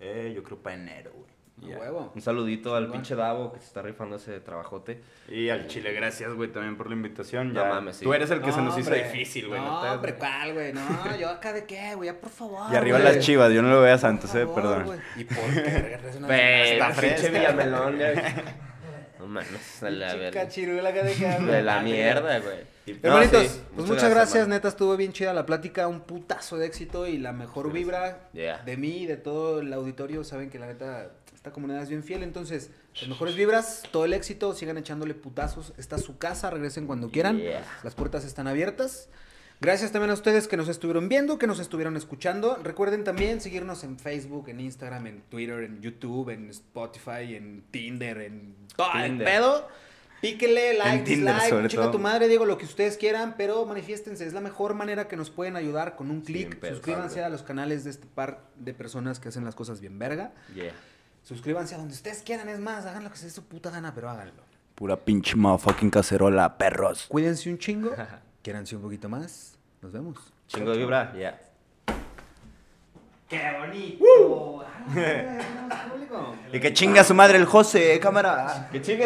Eh, yo creo para enero, güey. A huevo. Un saludito al pinche Davo que se está rifando ese trabajote. Y al Chile, gracias, güey, también por la invitación. No Ya, mames, sí. Tú eres el que se No, nos hizo difícil, güey. No, hombre, ¿cuál, güey? No, [LAUGHS] yo acá de qué, güey, ya por favor. Y arriba güey. las chivas, yo no lo veo a Por Santos, eh, favor, perdón. güey. ¿Y por qué? [LAUGHS] una- pinche. Villamelón, ya. [LAUGHS] No mames, de la verga. cachirula acá de la mierda, güey. No, Hermanitos, sí, pues muchas gracias, neta, estuvo bien chida la plática, un putazo de éxito y la mejor vibra Yeah. de mí y de todo el auditorio, saben que la neta, esta comunidad es bien fiel, entonces, las mejores vibras, todo el éxito, sigan echándole putazos, esta es su casa, regresen cuando quieran, Yeah. las puertas están abiertas. Gracias también a ustedes que nos estuvieron viendo, que nos estuvieron escuchando. Recuerden también seguirnos en Facebook, en Instagram, en Twitter, en YouTube, en Spotify, en Tinder, en todo el pedo. Píquele, like, Tinder, dislike, chica todo. tu madre, digo lo que ustedes quieran, pero manifiéstense. Es la mejor manera que nos pueden ayudar con un clic. Suscríbanse a los canales de este par de personas que hacen las cosas bien verga. Yeah. Suscríbanse a donde ustedes quieran, es más, hagan lo que se dé su puta gana, pero háganlo. Pura pinche motherfucking cacerola, perros. Cuídense un chingo, quiéranse un poquito más. Nos vemos. Chingo de vibra, ya. ¡Qué bonito! Ah, público. Y que chinga su madre el José, cámara. Que chingue.